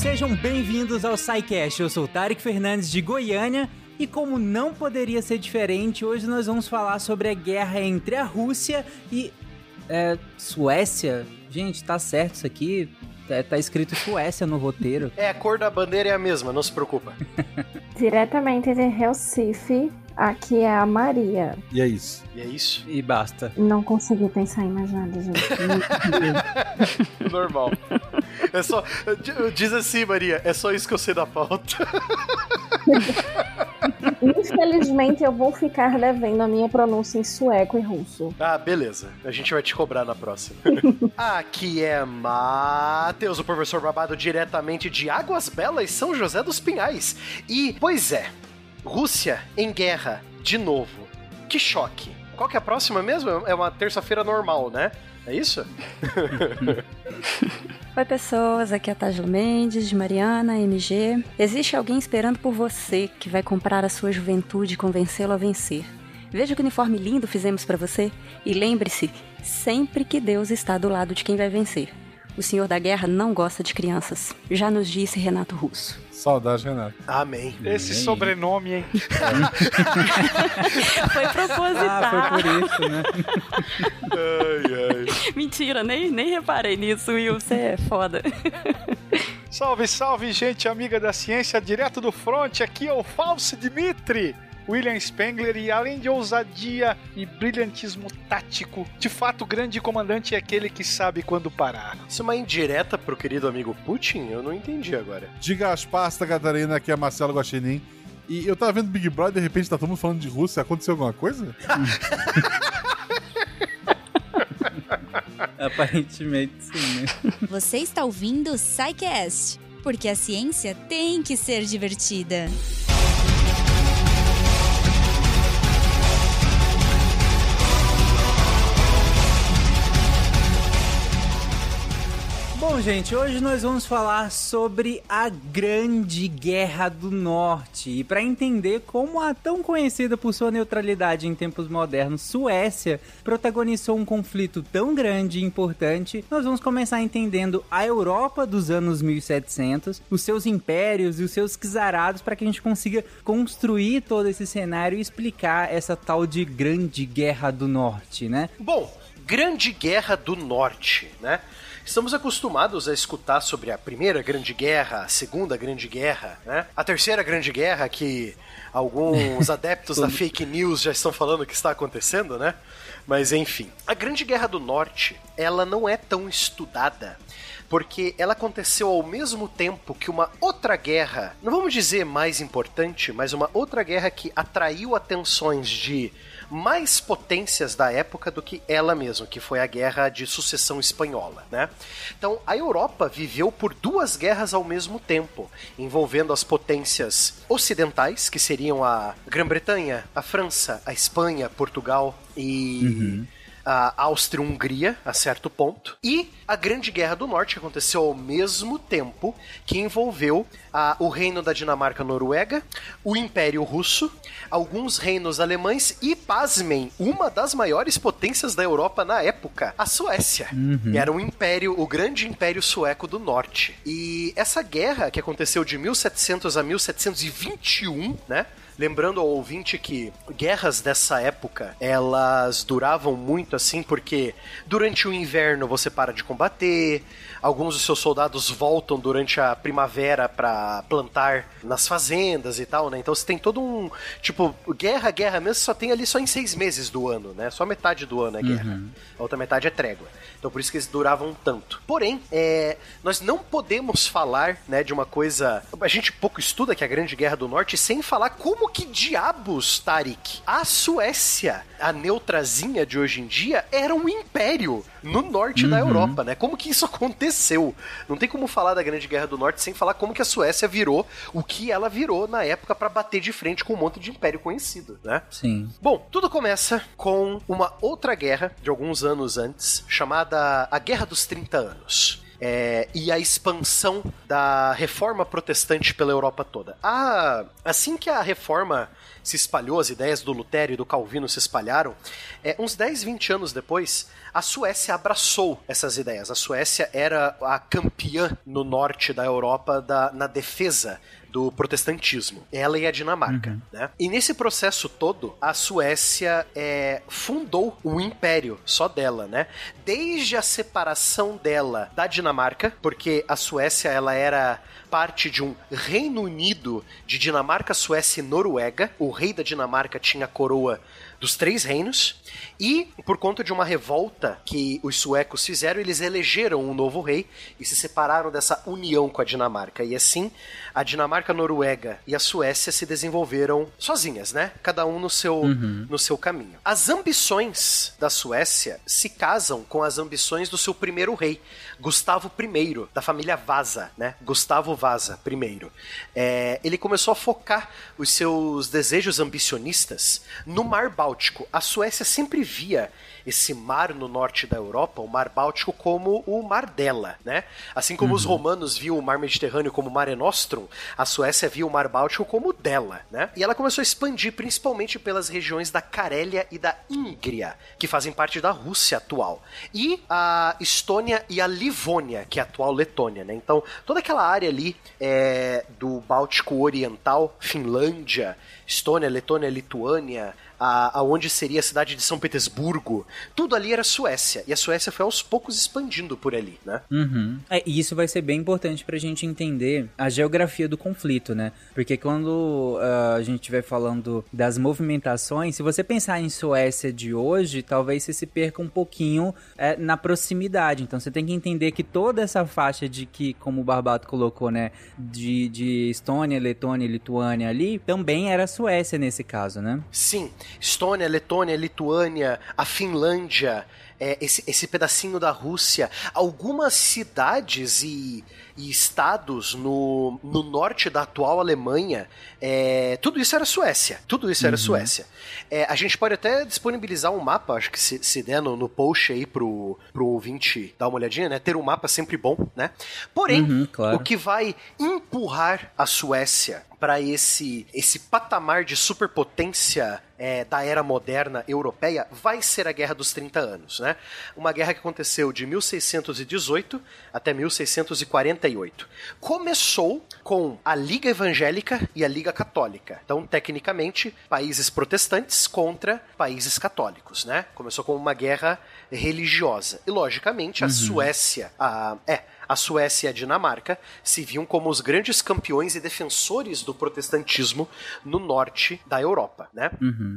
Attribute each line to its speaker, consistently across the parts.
Speaker 1: sejam bem-vindos ao SciCast. Eu sou Tarek Fernandes de Goiânia e como não poderia ser diferente, hoje nós vamos falar sobre a guerra entre a Rússia e é, Suécia. Gente, tá certo isso aqui? É, tá escrito Suécia no roteiro.
Speaker 2: É, a cor da bandeira é a mesma, não se preocupa.
Speaker 3: Diretamente de Recife, aqui é a Maria.
Speaker 4: E é isso.
Speaker 2: E é isso?
Speaker 1: E basta.
Speaker 3: Não consegui pensar em mais nada, gente.
Speaker 2: Normal. É só. Diz assim, Maria, é só isso que eu sei da pauta.
Speaker 3: Infelizmente, eu vou ficar devendo a minha pronúncia em sueco e russo.
Speaker 2: Ah, beleza. A gente vai te cobrar na próxima. Aqui é Matheus, o professor babado, diretamente de Águas Belas, São José dos Pinhais. E, pois é, Rússia em guerra, de novo. Que choque. Qual que é a próxima mesmo? É uma terça-feira normal, né? É isso?
Speaker 5: Oi, pessoas. Aqui é a Tajla Mendes, de Mariana, MG. Existe alguém esperando por você que vai comprar a sua juventude e convencê-lo a vencer. Veja que uniforme lindo fizemos para você e lembre-se sempre que Deus está do lado de quem vai vencer. O Senhor da Guerra não gosta de crianças. Já nos disse Renato Russo.
Speaker 4: Saudade, Renato.
Speaker 2: Amém.
Speaker 6: Esse sobrenome, hein?
Speaker 5: foi proposital.
Speaker 1: Ah, foi por isso, né?
Speaker 2: ai, ai.
Speaker 5: Mentira, nem, nem reparei nisso, Will. Você é foda.
Speaker 6: Salve, salve, gente amiga da ciência, direto do front. Aqui é o Falso Dimitri. William Spengler e além de ousadia e brilhantismo tático, de fato o grande comandante é aquele que sabe quando parar.
Speaker 2: Isso é uma indireta pro querido amigo Putin? Eu não entendi agora.
Speaker 4: Diga as pastas, Catarina, aqui é Marcelo Guaxinim. E eu tava vendo Big Brother e de repente tá todo mundo falando de Rússia. Aconteceu alguma coisa?
Speaker 1: Aparentemente sim, né?
Speaker 7: Você está ouvindo o SciCast, porque a ciência tem que ser divertida.
Speaker 1: Bom, gente, hoje nós vamos falar sobre a Grande Guerra do Norte. E para entender como a tão conhecida por sua neutralidade em tempos modernos Suécia protagonizou um conflito tão grande e importante, nós vamos começar entendendo a Europa dos anos 1700, os seus impérios e os seus czarados para que a gente consiga construir todo esse cenário e explicar essa tal de Grande Guerra do Norte, né?
Speaker 2: Bom, Grande Guerra do Norte, né? Estamos acostumados a escutar sobre a Primeira Grande Guerra, a Segunda Grande Guerra, né? A Terceira Grande Guerra, que alguns adeptos da fake news já estão falando que está acontecendo, né? Mas enfim, a Grande Guerra do Norte, ela não é tão estudada porque ela aconteceu ao mesmo tempo que uma outra guerra, não vamos dizer mais importante, mas uma outra guerra que atraiu atenções de mais potências da época do que ela mesma, que foi a Guerra de Sucessão Espanhola, né? Então, a Europa viveu por duas guerras ao mesmo tempo, envolvendo as potências ocidentais, que seriam a Grã-Bretanha, a França, a Espanha, Portugal e uhum a Áustria-Hungria a certo ponto, e a Grande Guerra do Norte aconteceu ao mesmo tempo, que envolveu a, o Reino da Dinamarca-Noruega, o Império Russo, alguns reinos alemães e, pasmem, uma das maiores potências da Europa na época, a Suécia. Uhum. Era um império, o grande império sueco do norte. E essa guerra, que aconteceu de 1700 a 1721, né? Lembrando ao ouvinte que guerras dessa época, elas duravam muito assim, porque durante o inverno você para de combater, alguns dos seus soldados voltam durante a primavera para plantar nas fazendas e tal, né? Então você tem todo um. Tipo, guerra, guerra mesmo, só tem ali só em seis meses do ano, né? Só metade do ano é guerra. Uhum. A outra metade é trégua. Então por isso que eles duravam tanto. Porém, é, nós não podemos falar né, de uma coisa. A gente pouco estuda que é a Grande Guerra do Norte sem falar como que diabos, Tarik, a Suécia, a neutrazinha de hoje em dia, era um império no norte uhum. da Europa, né? Como que isso aconteceu? Não tem como falar da Grande Guerra do Norte sem falar como que a Suécia virou o que ela virou na época para bater de frente com um monte de império conhecido, né?
Speaker 1: Sim.
Speaker 2: Bom, tudo começa com uma outra guerra de alguns anos antes, chamada a Guerra dos 30 Anos. é, e a expansão da reforma protestante pela Europa toda. Ah, assim que a reforma se espalhou, as ideias do Lutério e do Calvino se espalharam, é, uns 10, 20 anos depois, a Suécia abraçou essas ideias. A Suécia era a campeã no norte da Europa da, na defesa do protestantismo. Ela e a Dinamarca,
Speaker 1: Uhum.
Speaker 2: né? E nesse processo todo, a Suécia é, fundou um império só dela, né? Desde a separação dela da Dinamarca, porque a Suécia ela era parte de um Reino Unido de Dinamarca, Suécia e Noruega. O rei da Dinamarca tinha a coroa dos três reinos e por conta de uma revolta que os suecos fizeram, eles elegeram um novo rei e se separaram dessa união com a Dinamarca. E assim, a Dinamarca, a Noruega e a Suécia se desenvolveram sozinhas, né? Cada um no seu no seu caminho. As ambições da Suécia se casam com as ambições do seu primeiro rei, Gustavo I, da família Vasa, né? Gustavo Vasa I. É, ele começou a focar os seus desejos ambicionistas no Mar Báltico. A Suécia sempre via esse mar no norte da Europa, o Mar Báltico, como o mar dela, né? Assim como os romanos viam o Mar Mediterrâneo como Mare Nostrum, a Suécia via o Mar Báltico como dela, né? E ela começou a expandir principalmente pelas regiões da Carélia e da Íngria, que fazem parte da Rússia atual, e a Estônia e a Livônia, que é a atual Letônia, né? Então, toda aquela área ali é, do Báltico Oriental, Finlândia, Estônia, Letônia, Lituânia, a, aonde seria a cidade de São Petersburgo, tudo ali era Suécia. E a Suécia foi aos poucos expandindo por ali, né?
Speaker 1: Uhum. É, e isso vai ser bem importante pra gente entender a geografia do conflito, né? Porque quando ah, a gente estiver falando das movimentações, se você pensar em Suécia de hoje, talvez você se perca um pouquinho é, na proximidade. Então você tem que entender que toda essa faixa de que, como o Barbato colocou, né? De, de Estônia, Letônia e Lituânia ali, também era Suécia nesse caso, né?
Speaker 2: Sim, Estônia, Letônia, Lituânia, a Finlândia, é, esse, esse pedacinho da Rússia, algumas cidades e, e estados no, no norte da atual Alemanha, é, tudo isso era Suécia. Tudo isso era Suécia. É, a gente pode até disponibilizar um mapa, acho que se, se der no, no post aí pro, pro ouvinte dar uma olhadinha, né? Ter um mapa sempre bom, né? Porém,
Speaker 1: Uhum, claro.
Speaker 2: o que vai empurrar a Suécia para esse, esse patamar de superpotência é, da era moderna europeia vai ser a Guerra dos 30 Anos, né? Uma guerra que aconteceu de 1618 até 1648. Começou com a Liga Evangélica e a Liga Católica. Então, tecnicamente, países protestantes contra países católicos, né? Começou com uma guerra religiosa. E, logicamente, a Suécia, a, é, a Suécia e a Dinamarca se viam como os grandes campeões e defensores do protestantismo no norte da Europa, né?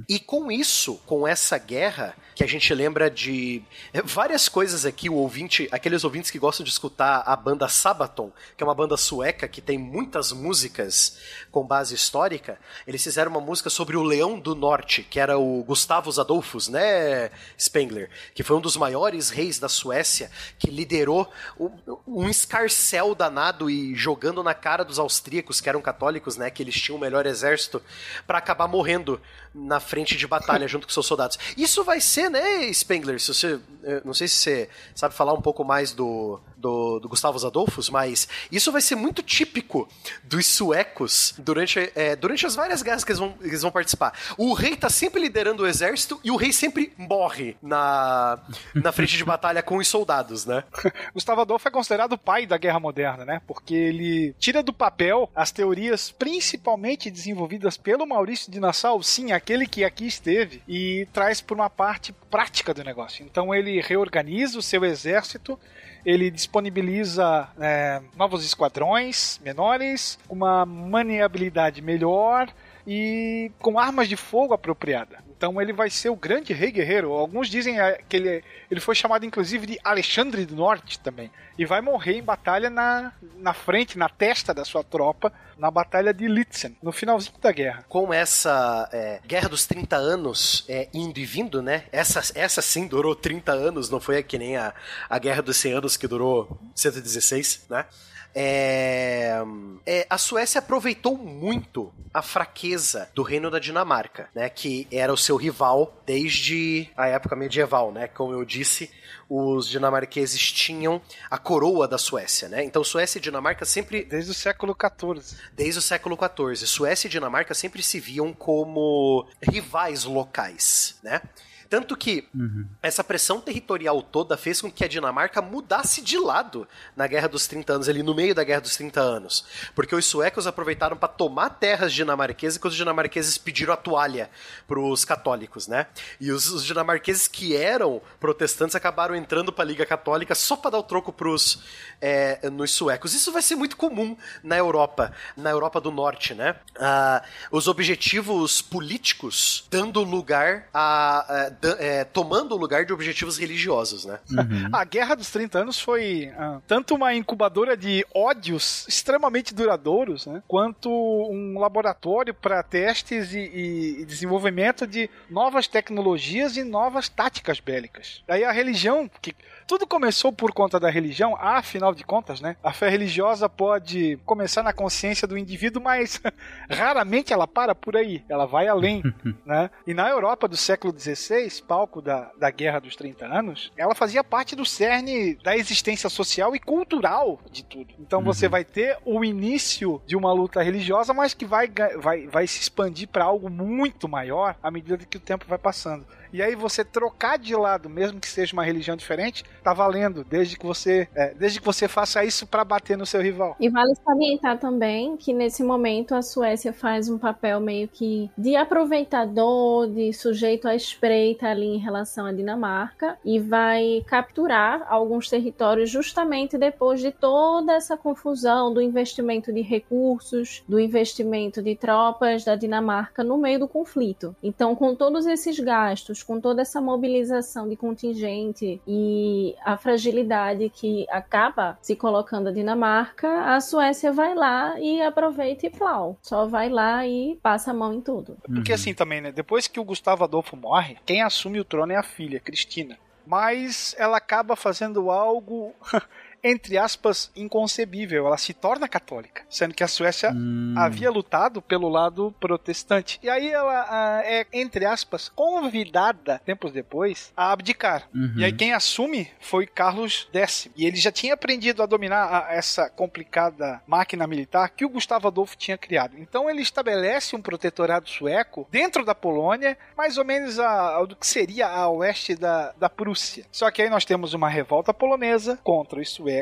Speaker 2: E com isso, com essa guerra, que a gente lembra de é, várias coisas aqui, o ouvinte, aqueles ouvintes que gostam de escutar a banda Sabaton, que é uma banda sueca que tem muitas músicas com base histórica, eles fizeram uma música sobre o Leão do Norte, que era o Gustavus Adolphus, né, Spengler, que foi um dos maiores reis da Suécia, que liderou um, um escarcel danado e jogando na cara dos austríacos, que eram católicos, né, que eles tinham o melhor exército, para acabar morrendo na frente de batalha junto com seus soldados. Isso vai ser, né, Spengler, se você, eh, não sei se você sabe falar um pouco mais do, do, do Gustavus Adolphus, mas isso vai ser muito típico dos suecos durante, eh, durante as várias guerras que eles, vão, eles vão participar. O rei tá sempre liderando o exército e o rei sempre morre na, na frente de batalha com os soldados, né?
Speaker 6: Gustavo Adolfo é considerado o pai da guerra moderna, né? Porque ele tira do papel as teorias principalmente desenvolvidas pelo Maurício de Nassau, sim, aquele que aqui esteve, e traz por uma parte prática do negócio. Então ele reorganiza o seu exército, ele disponibiliza é, novos esquadrões menores, uma maniabilidade melhor e com armas de fogo apropriada. Então ele vai ser o grande rei guerreiro. Alguns dizem é, que ele, ele foi chamado inclusive de Alexandre do Norte também. E vai morrer em batalha na, na frente, na testa da sua tropa, na batalha de Litzen, no finalzinho da guerra.
Speaker 2: Com essa é, Guerra dos 30 Anos é, indo e vindo, né? Essa, essa sim durou 30 anos, não foi que nem a, a Guerra dos 100 Anos que durou 116, né? É, é, a Suécia aproveitou muito a fraqueza do reino da Dinamarca, né? Que era o seu rival desde a época medieval, né? Como eu disse, os dinamarqueses tinham a coroa da Suécia, né? Então Suécia e Dinamarca sempre
Speaker 6: Desde o século XIV.
Speaker 2: desde o século XIV. Suécia e Dinamarca sempre se viam como rivais locais, né? Tanto que essa pressão territorial toda fez com que a Dinamarca mudasse de lado na Guerra dos 30 Anos, ali no meio da Guerra dos 30 Anos. Porque os suecos aproveitaram para tomar terras dinamarquesas quando os dinamarqueses pediram a toalha pros católicos, né? E os, os dinamarqueses que eram protestantes acabaram entrando para a Liga Católica só para dar o troco pros é, nos suecos. Isso vai ser muito comum na Europa, na Europa do Norte, né? Ah, os objetivos políticos dando lugar a, a- da- é, tomando o lugar de objetivos religiosos, né?
Speaker 6: A Guerra dos 30 Anos foi ah, tanto uma incubadora de ódios extremamente duradouros, né, quanto um laboratório para testes e, e- e desenvolvimento de novas tecnologias e novas táticas bélicas. Daí a religião, que tudo começou por conta da religião, afinal de contas, né? A fé religiosa pode começar na consciência do indivíduo, mas raramente ela para por aí, ela vai além, né? E na Europa do século XVI, palco da, da Guerra dos 30 Anos, ela fazia parte do cerne da existência social e cultural de tudo. Então você vai ter o início de uma luta religiosa, mas que vai, vai, vai se expandir para algo muito maior à medida que o tempo vai passando. E aí você trocar de lado, mesmo que seja uma religião diferente, tá valendo, desde que você, é, desde que você faça isso para bater no seu rival.
Speaker 3: E vale salientar também que nesse momento a Suécia faz um papel meio que de aproveitador, de sujeito à espreita ali em relação à Dinamarca e vai capturar alguns territórios justamente depois de toda essa confusão do investimento de recursos, do investimento de tropas da Dinamarca no meio do conflito. Então, com todos esses gastos, com toda essa mobilização de contingente e a fragilidade que acaba se colocando a Dinamarca, a Suécia vai lá e aproveita e plau. Só vai lá e passa a mão em tudo.
Speaker 6: Porque assim também, né? Depois que o Gustavo Adolfo morre, quem assume o trono é a filha, Cristina. Mas ela acaba fazendo algo, entre aspas, inconcebível. Ela se torna católica, sendo que a Suécia
Speaker 1: Hum.
Speaker 6: havia lutado pelo lado protestante. E aí ela ah, é, entre aspas, convidada, tempos depois, a abdicar.
Speaker 1: Uhum.
Speaker 6: E aí quem assume foi Carlos X. E ele já tinha aprendido a dominar a- essa complicada máquina militar que o Gustavo Adolfo tinha criado. Então ele estabelece um protetorado sueco dentro da Polônia, mais ou menos a, a- do que seria a oeste da, da Prússia. Só que aí nós temos uma revolta polonesa contra os suecos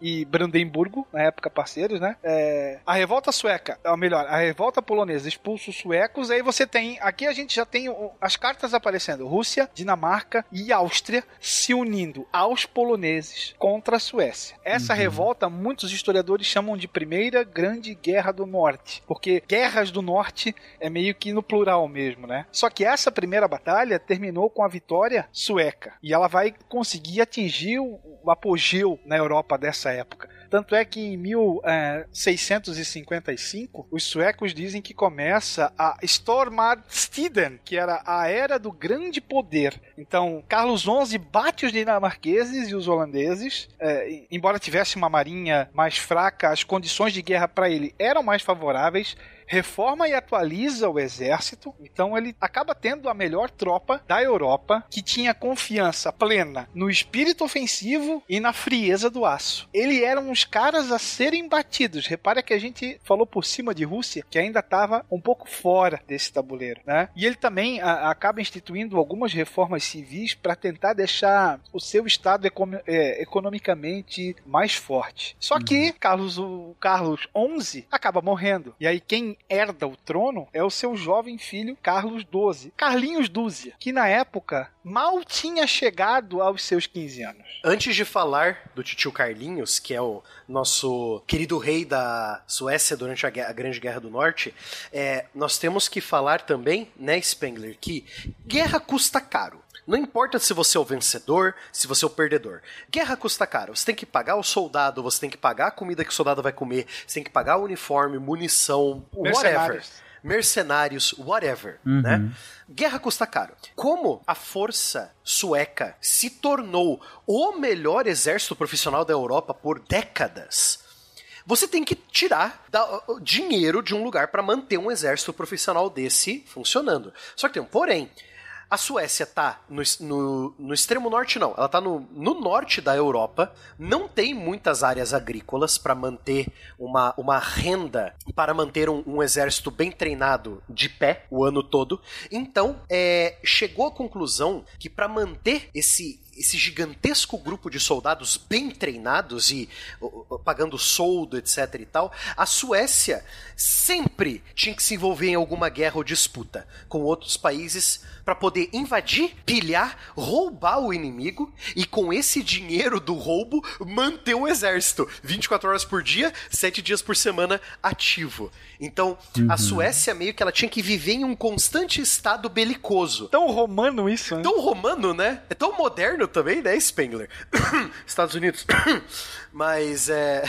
Speaker 6: e Brandemburgo, na época parceiros, né? É, a revolta sueca, ou melhor, a revolta polonesa expulsa os suecos, aí você tem, aqui a gente já tem as cartas aparecendo, Rússia, Dinamarca e Áustria se unindo aos poloneses contra a Suécia. Essa revolta, muitos historiadores chamam de Primeira Grande Guerra do Norte, porque guerras do Norte é meio que no plural mesmo, né? Só que essa primeira batalha terminou com a vitória sueca, e ela vai conseguir atingir o apogeu na Europa dessa época. Tanto é que em 1655, os suecos dizem que começa a Stormadstiden, que era a era do grande poder. Então, Carlos XI bate os dinamarqueses e os holandeses. É, embora tivesse uma marinha mais fraca, as condições de guerra para ele eram mais favoráveis reforma e atualiza o exército, então ele acaba tendo a melhor tropa da Europa, que tinha confiança plena no espírito ofensivo e na frieza do aço. Ele eram os caras a serem batidos. Repara que a gente falou por cima de Rússia, que ainda estava um pouco fora desse tabuleiro, né? E ele também a- acaba instituindo algumas reformas civis para tentar deixar o seu estado econo- é, economicamente mais forte. Só que Carlos o Carlos XI acaba morrendo. E aí quem herda o trono é o seu jovem filho Carlos XII, Carlinhos Dúzia, que na época mal tinha chegado aos seus 15 anos.
Speaker 2: Antes de falar do titio Carlinhos, que é o nosso querido rei da Suécia durante a, Gue- a Grande Guerra do Norte, é, nós temos que falar também, né, Spengler, que guerra custa caro. Não importa se você é o vencedor, se você é o perdedor. Guerra custa caro. Você tem que pagar o soldado, você tem que pagar a comida que o soldado vai comer, você tem que pagar o uniforme, munição, whatever
Speaker 6: Mercenários.
Speaker 2: mercenários, whatever, né? Guerra custa caro. Como a força sueca se tornou o melhor exército profissional da Europa por décadas, você tem que tirar da, dinheiro de um lugar para manter um exército profissional desse funcionando. Só que tem um porém. A Suécia tá no, no, no, extremo norte, não. Ela tá no, no norte da Europa. Não tem muitas áreas agrícolas para manter uma, uma renda, para manter um, um, exército bem treinado de pé o ano todo. Então, é, chegou à conclusão que para manter esse esse gigantesco grupo de soldados bem treinados e pagando soldo, etc e tal, a Suécia sempre tinha que se envolver em alguma guerra ou disputa com outros países para poder invadir, pilhar, roubar o inimigo e com esse dinheiro do roubo manter um exército 24 horas por dia, 7 dias por semana ativo. Então, uhum. a Suécia meio que ela tinha que viver em um constante estado belicoso.
Speaker 6: Tão romano isso, né?
Speaker 2: Tão romano, né? É tão moderno também, né, Spengler? Estados Unidos. Mas é...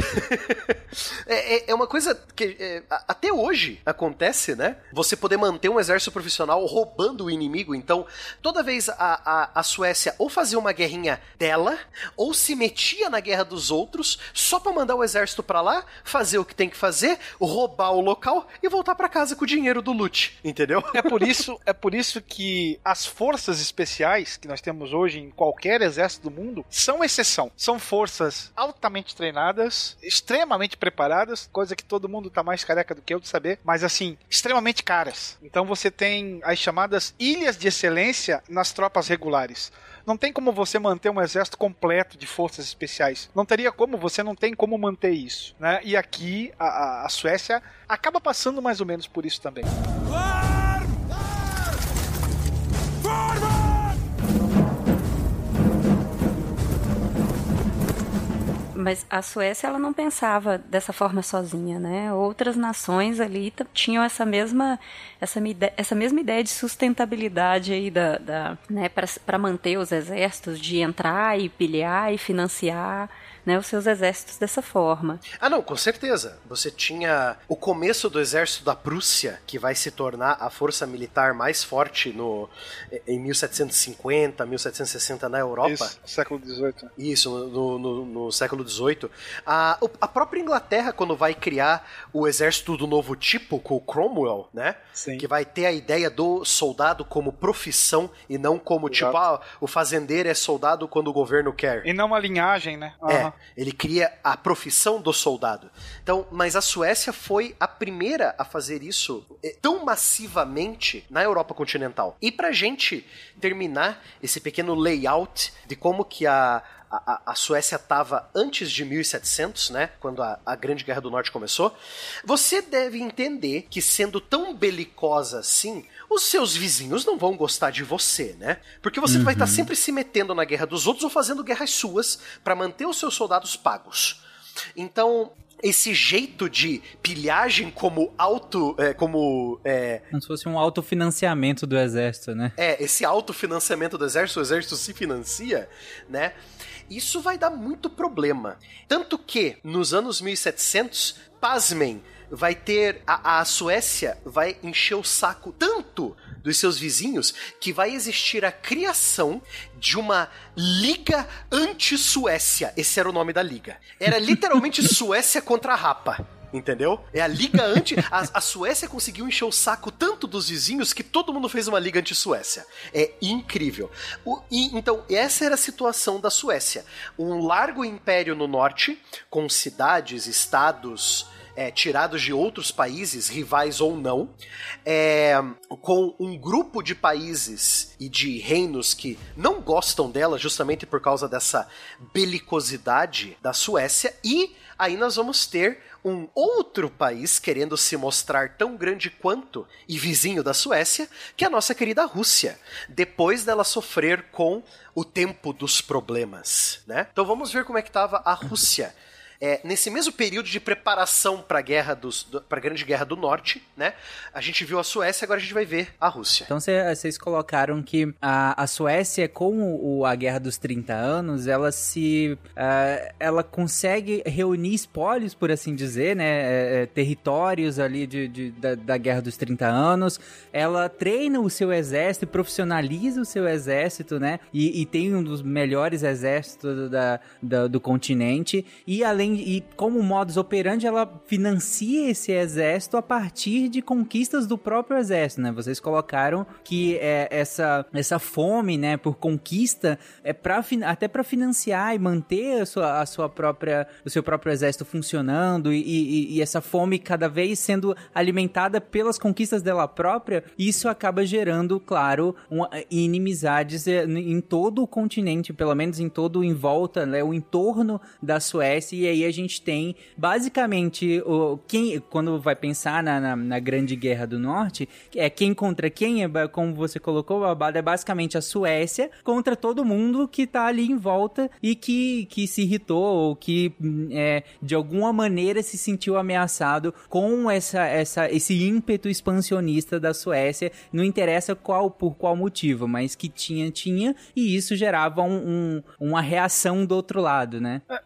Speaker 2: é... é, é, uma coisa que é, até hoje acontece, né? Você poder manter um exército profissional roubando o inimigo. Então, toda vez a, a, a Suécia ou fazia uma guerrinha dela, ou se metia na guerra dos outros, só para mandar o exército para lá, fazer o que tem que fazer, roubar o local e voltar para casa com o dinheiro do loot, entendeu?
Speaker 6: É por isso, é por isso que as forças especiais que nós temos hoje em qualquer exército do mundo são exceção. São forças altamente treinadas, extremamente preparadas, coisa que todo mundo tá mais careca do que eu de saber, mas assim, extremamente caras. Então você tem as chamadas ilhas de excelência nas tropas regulares. Não tem como você manter um exército completo de forças especiais. Não teria como, você não tem como manter isso. Né? E aqui a, a Suécia acaba passando mais ou menos por isso também.
Speaker 5: Mas a Suécia ela não pensava dessa forma sozinha, né? Outras nações ali tinham essa mesma essa, essa mesma ideia de sustentabilidade aí da, da né, para manter os exércitos de entrar e pilhar e financiar né, os seus exércitos dessa forma.
Speaker 2: Ah, não, com certeza. Você tinha o começo do exército da Prússia, que vai se tornar a força militar mais forte no, em 1750, 1760 na Europa.
Speaker 6: Isso, século XVIII.
Speaker 2: Isso, no, no, no século XVIII. A, a própria Inglaterra, quando vai criar o exército do novo tipo, com o Cromwell, né? Sim. Que vai ter a ideia do soldado como profissão e não como, tipo, Exato. tipo, ah, o fazendeiro é soldado quando o governo quer.
Speaker 6: E não uma linhagem, né?
Speaker 2: Uhum. É. Ele cria a profissão do soldado. Então, mas a Suécia foi a primeira a fazer isso eh, tão massivamente na Europa continental. E pra gente terminar esse pequeno layout de como que a, a, a, Suécia estava antes de 1700, né, quando a, a, Grande Guerra do Norte começou, você deve entender que sendo tão belicosa assim, os seus vizinhos não vão gostar de você, né? Porque você uhum. vai estar sempre se metendo na guerra dos outros ou fazendo guerras suas para manter os seus soldados pagos. Então, esse jeito de pilhagem como auto. É, como. É,
Speaker 1: como se fosse um autofinanciamento do exército, né?
Speaker 2: É, esse autofinanciamento do exército, o exército se financia, né? Isso vai dar muito problema. Tanto que, nos anos 1700, pasmem, vai ter. A, a Suécia vai encher o saco tanto dos seus vizinhos que vai existir a criação de uma Liga Anti-Suécia. Esse era o nome da liga. Era literalmente Suécia contra a Rapa entendeu? É a liga anti. A, a, Suécia conseguiu encher o saco tanto dos vizinhos que todo mundo fez uma liga anti-Suécia. É incrível. O, e, então, essa era a situação da Suécia. Um largo império no norte, com cidades, estados é, tirados de outros países, rivais ou não, é, com um grupo de países e de reinos que não gostam dela justamente por causa dessa belicosidade da Suécia, e aí nós vamos ter um outro país querendo se mostrar tão grande quanto e vizinho da Suécia, que é a nossa querida Rússia, depois dela sofrer com o tempo dos problemas, né? Então vamos ver como é que estava a Rússia é, nesse mesmo período de preparação para a guerra dos, para a Grande Guerra do Norte, né? A gente viu a Suécia, agora a gente vai ver a Rússia.
Speaker 1: Então vocês colocaram que a, a Suécia, com o, a Guerra dos 30 anos, ela se, uh, ela consegue reunir espólios, por assim dizer, né? É, é, territórios ali de, de da, da, Guerra dos 30 anos. Ela treina o seu exército, profissionaliza o seu exército, né? E, e tem um dos melhores exércitos da, da do continente. E além além e como modus operandi, ela financia esse exército a partir de conquistas do próprio exército, né? Vocês colocaram que é, essa, essa fome, né, por conquista é para até para financiar e manter a sua, a sua própria o seu próprio exército funcionando e, e, e essa fome cada vez sendo alimentada pelas conquistas dela própria, isso acaba gerando, claro, uma, inimizades é, em todo o continente, pelo menos em todo em volta, né, o entorno da Suécia e aí a gente tem basicamente o quem quando vai pensar na, na, na Grande Guerra do Norte é quem contra quem é como você colocou babado é basicamente a Suécia contra todo mundo que tá ali em volta e que, que se irritou ou que é, de alguma maneira se sentiu ameaçado com essa, essa esse ímpeto expansionista da Suécia. Não interessa qual por qual motivo mas que tinha tinha e isso gerava um, um, uma reação do outro lado né?
Speaker 6: É,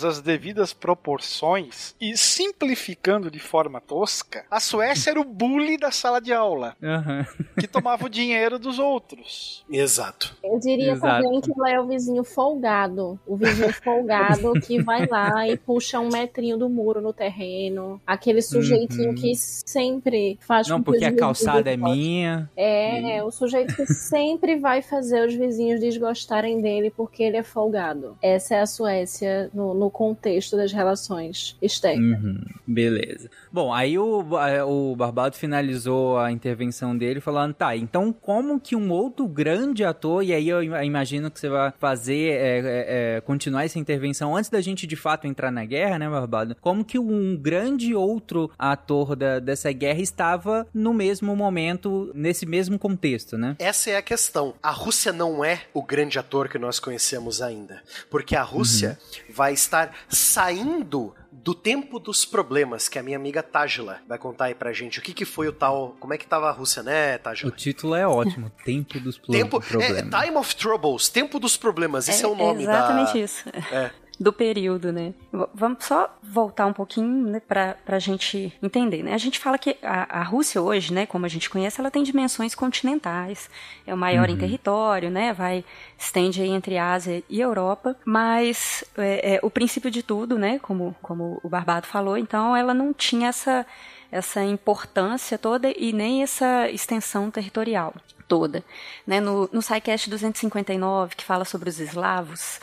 Speaker 6: guardadas as devidas proporções e simplificando de forma tosca, a Suécia era o bully da sala de aula,
Speaker 1: uhum.
Speaker 6: que tomava o dinheiro dos outros.
Speaker 2: Exato.
Speaker 3: Eu diria
Speaker 1: Exato.
Speaker 3: também que ela é o vizinho folgado, o vizinho folgado que vai lá e puxa um metrinho do muro no terreno, aquele sujeitinho
Speaker 1: Uhum.
Speaker 3: que sempre faz
Speaker 1: não
Speaker 3: com que
Speaker 1: porque
Speaker 3: os
Speaker 1: a
Speaker 3: vizinhos
Speaker 1: calçada é minha
Speaker 3: É, o sujeito que sempre vai fazer os vizinhos desgostarem dele porque ele é folgado. Essa é a Suécia no, no contexto das relações externas.
Speaker 1: Uhum, beleza. Bom, aí o, o Barbado finalizou a intervenção dele falando, tá, então como que um outro grande ator, e aí eu im- imagino que você vai fazer, é, é, é, continuar essa intervenção antes da gente de fato entrar na guerra, né, Barbado? Como que um grande outro ator da- dessa guerra estava no mesmo momento, nesse mesmo contexto, né?
Speaker 2: Essa é a questão. A Rússia não é o grande ator que nós conhecemos ainda. Porque a Rússia vai estar saindo do tempo dos problemas, que a minha amiga Tajla vai contar aí pra gente. O que, que foi o tal. Como é que tava a Rússia, né,
Speaker 1: O
Speaker 2: Tajla?
Speaker 1: título é ótimo, Tempo dos
Speaker 2: Tempo, é,
Speaker 1: Problemas.
Speaker 2: Time of Troubles, Tempo dos Problemas, esse é, o nome
Speaker 5: exatamente
Speaker 2: da.
Speaker 5: isso.
Speaker 2: É.
Speaker 5: Do período, né? Vamos só voltar um pouquinho, né, pra, pra gente entender, né? A gente fala que a, a Rússia hoje, né, como a gente conhece, ela tem dimensões continentais. É o maior em território, né? Vai, estende aí entre Ásia e Europa. Mas é, é, o princípio de tudo, né, como, como o Barbado falou, então ela não tinha essa, essa importância toda e nem essa extensão territorial toda. Né? No, no SciCast 259, que fala sobre os eslavos,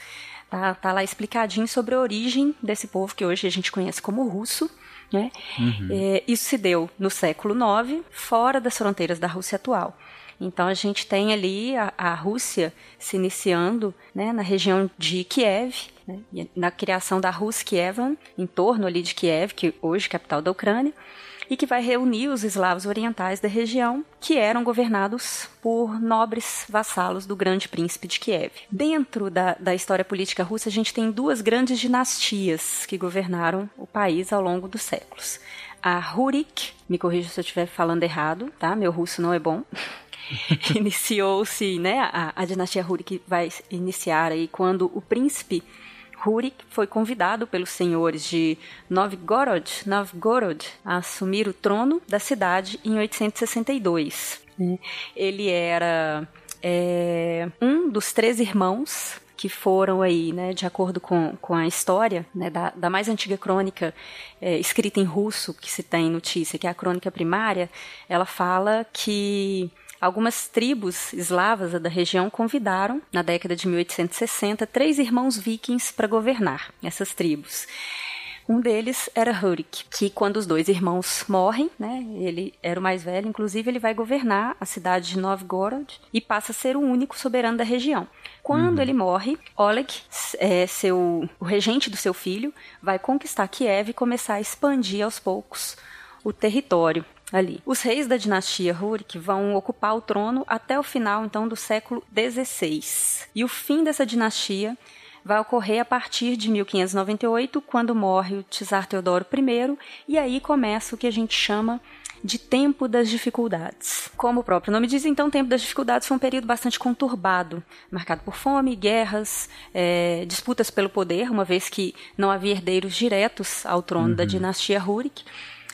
Speaker 5: Tá, tá lá explicadinho sobre a origem desse povo que hoje a gente conhece como russo. Né? É, isso se deu no século IX, fora das fronteiras da Rússia atual. Então a gente tem ali a, a Rússia se iniciando né, na região de Kiev, né, na criação da Rus Kievan, em torno ali de Kiev, que hoje é capital da Ucrânia, e que vai reunir os eslavos orientais da região, que eram governados por nobres vassalos do grande príncipe de Kiev. Dentro da, da história política russa, a gente tem duas grandes dinastias que governaram o país ao longo dos séculos. A Rurik, me corrija se eu estiver falando errado, tá? Meu russo não é bom. Iniciou-se, né? A, a dinastia Rurik vai iniciar aí quando o príncipe Rurik foi convidado pelos senhores de Novgorod, Novgorod a assumir o trono da cidade em 862. né? Ele era é, um dos três irmãos que foram aí, né, de acordo com, com a história, né, da, da mais antiga crônica é, escrita em russo que se tem notícia, que é a crônica primária, ela fala que Algumas tribos eslavas da região convidaram, na década de 1860, três irmãos vikings para governar essas tribos. Um deles era Hurik, que quando os dois irmãos morrem, né, ele era o mais velho, inclusive ele vai governar a cidade de Novgorod e passa a ser o único soberano da região. Quando ele morre, Oleg, é, seu, o regente do seu filho, vai conquistar Kiev e começar a expandir aos poucos o território ali. Os reis da dinastia Rurik vão ocupar o trono até o final então do século XVI. E o fim dessa dinastia vai ocorrer a partir de 1598, quando morre o czar Teodoro I, e aí começa o que a gente chama de tempo das dificuldades. Como o próprio nome diz, então, o tempo das dificuldades foi um período bastante conturbado, marcado por fome, guerras, é, disputas pelo poder, uma vez que não havia herdeiros diretos ao trono da dinastia Rurik.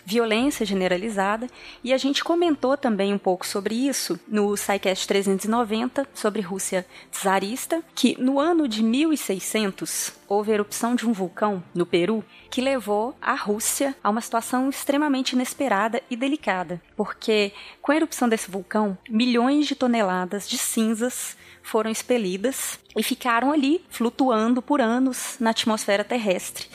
Speaker 5: Violência generalizada, e a gente comentou também um pouco sobre isso no SciCast 390, sobre Rússia czarista, que no ano de 1600 houve a erupção de um vulcão no Peru que levou a Rússia a uma situação extremamente inesperada e delicada, porque com a erupção desse vulcão, milhões de toneladas de cinzas foram expelidas e ficaram ali flutuando por anos na atmosfera terrestre,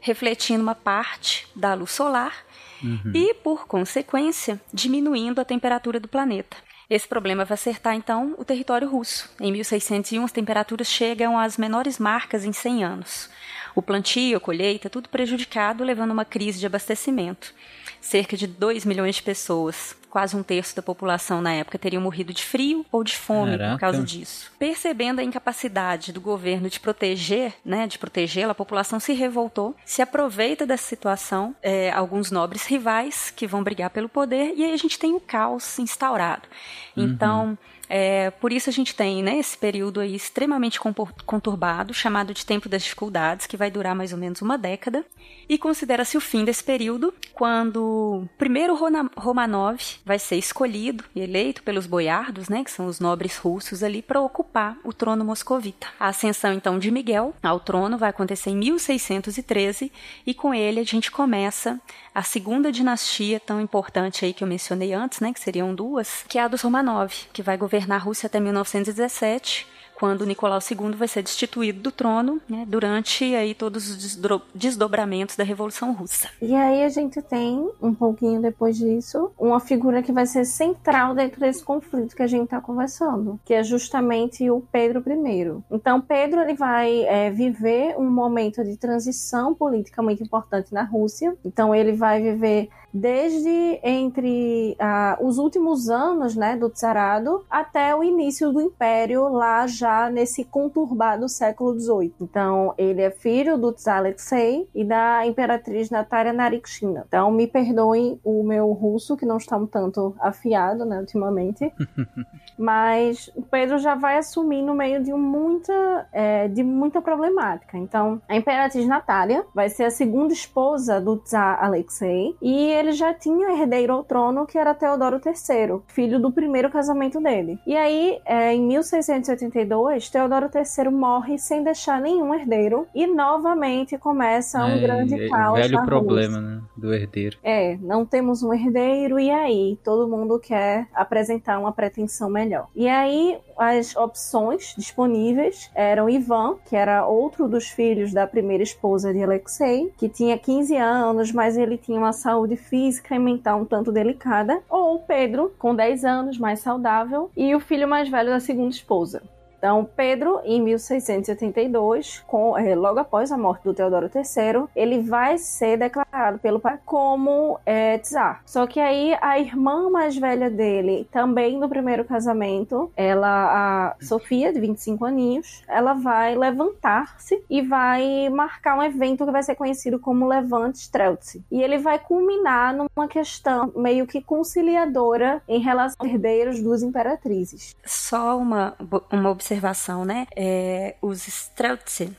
Speaker 5: refletindo uma parte da luz solar uhum. e, por consequência, diminuindo a temperatura do planeta. Esse problema vai acertar então o território russo. Em 1601, as temperaturas chegam às menores marcas em 100 anos. O plantio, a colheita, tudo prejudicado, levando a uma crise de abastecimento. Cerca de 2 milhões de pessoas, quase um terço da população na época, teriam morrido de frio ou de fome Caraca. por causa disso. Percebendo a incapacidade do governo de proteger, né, de protegê-la, a população se revoltou, se aproveita dessa situação, é, alguns nobres rivais que vão brigar pelo poder, e aí a gente tem o caos instaurado. Uhum. É, por isso a gente tem né, esse período aí extremamente conturbado, chamado de Tempo das Dificuldades, que vai durar mais ou menos uma década. E considera-se o fim desse período quando primeiro Romanov vai ser escolhido e eleito pelos boiardos, né, que são os nobres russos ali, para ocupar o trono moscovita. A ascensão então de Miguel ao trono vai acontecer em 1613 e com ele a gente começa a segunda dinastia tão importante aí que eu mencionei antes, né, que seriam duas, que é a dos Romanov, que vai governar a Rússia até 1917 quando Nicolau II vai ser destituído do trono, né, durante aí todos os desdobramentos da Revolução Russa.
Speaker 3: E aí a gente tem, um pouquinho depois disso, uma figura que vai ser central dentro desse conflito que a gente está conversando, que é justamente o Pedro I. Então, Pedro ele vai é, viver um momento de transição política muito importante na Rússia. Então, ele vai viver desde entre uh, os últimos anos né, do Tsarado até o início do Império, lá já nesse conturbado século XVIII. Então, ele é filho do Tsar Alexei e da imperatriz Natália Narikshina. Então, me perdoem o meu russo, que não está um tanto afiado né, ultimamente. Mas o Pedro já vai assumir no meio de muita, é, de muita problemática. Então, a imperatriz Natália vai ser a segunda esposa do Tsar Alexei e ele já tinha herdeiro ao trono, que era Teodoro III, filho do primeiro casamento dele. E aí, é, em 1682, Teodoro III morre sem deixar nenhum herdeiro e novamente começa um é, grande caos.
Speaker 1: O velho problema, Rússia. né, do herdeiro.
Speaker 3: É, não temos um herdeiro e aí todo mundo quer apresentar uma pretensão melhor. E aí as opções disponíveis eram Ivan, que era outro dos filhos da primeira esposa de Alexei, que tinha 15 anos, mas ele tinha uma saúde física e mental um tanto delicada, ou Pedro, com 10 anos, mais saudável, e o filho mais velho da segunda esposa. Então, Pedro, em 1682, com, é, logo após a morte do Teodoro III, ele vai ser declarado pelo pai como é, czar. Só que aí a irmã mais velha dele, também no primeiro casamento, ela, a Sofia, de 25 aninhos, ela vai levantar-se e vai marcar um evento que vai ser conhecido como Levante Streltsy. E ele vai culminar numa questão meio que conciliadora em relação aos herdeiros duas imperatrizes.
Speaker 5: Só uma, uma observação observação, né? É, os Streltsy,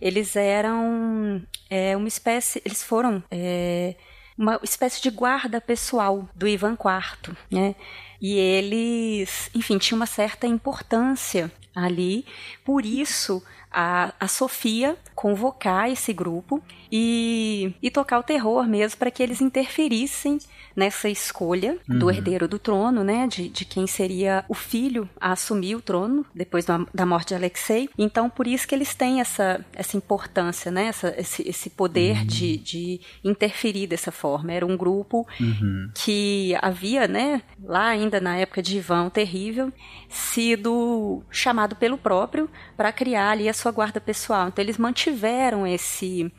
Speaker 5: eles eram é, uma espécie, eles foram é, uma espécie de guarda pessoal do Ivan IV, né? E eles, enfim, tinham uma certa importância ali, por isso a, a Sofia convocar esse grupo e, e tocar o terror mesmo para que eles interferissem nessa escolha uhum. do herdeiro do trono, né, de, de quem seria o filho a assumir o trono depois da, da morte de Alexei. Então, por isso que eles têm essa, essa importância, né, essa, esse, esse poder uhum. de, de interferir dessa forma. Era um grupo uhum. que havia, né, lá ainda na época de Ivan Terrível, sido chamado pelo próprio para criar ali a sua guarda pessoal. Então, eles mantiveram esse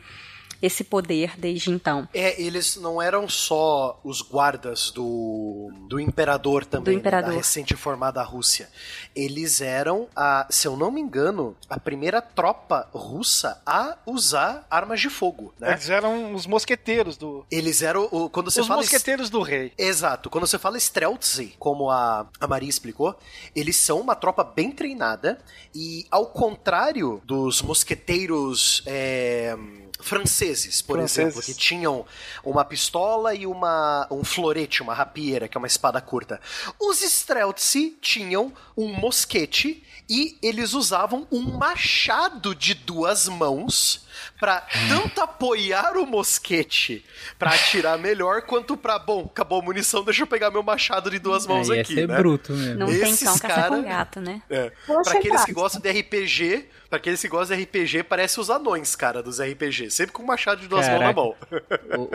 Speaker 5: esse poder desde então.
Speaker 2: É, eles não eram só os guardas do, do imperador também,
Speaker 5: do imperador.
Speaker 2: Né, da recente formada Rússia. Eles eram, a, se eu não me engano, a primeira tropa russa a usar armas de fogo. Né?
Speaker 6: Eles eram os mosqueteiros do.
Speaker 2: Eles eram. O, quando você
Speaker 6: os
Speaker 2: fala.
Speaker 6: Os mosqueteiros do rei.
Speaker 2: Exato. Quando você fala Streltsy, como a, a Maria explicou, eles são uma tropa bem treinada e, ao contrário dos mosqueteiros. É, franceses, por
Speaker 6: Franceses.
Speaker 2: exemplo, que tinham uma pistola e uma um florete, uma rapieira, que é uma espada curta. Os Streltsy tinham um mosquete e eles usavam um machado de duas mãos pra tanto apoiar o mosquete pra atirar melhor, quanto pra, bom, acabou a munição, deixa eu pegar meu machado de duas mãos
Speaker 1: É, ia
Speaker 2: aqui,
Speaker 1: ser
Speaker 2: né?
Speaker 1: bruto mesmo.
Speaker 5: Não tem
Speaker 2: Esses
Speaker 5: cão caça
Speaker 2: cara-
Speaker 5: com gato, né?
Speaker 2: É. Pra aqueles que gostam de RPG, pra aqueles que gostam de RPG, parece os anões, cara, dos RPG. Sempre com um machado de duas mãos na
Speaker 1: Caraca.
Speaker 2: mão.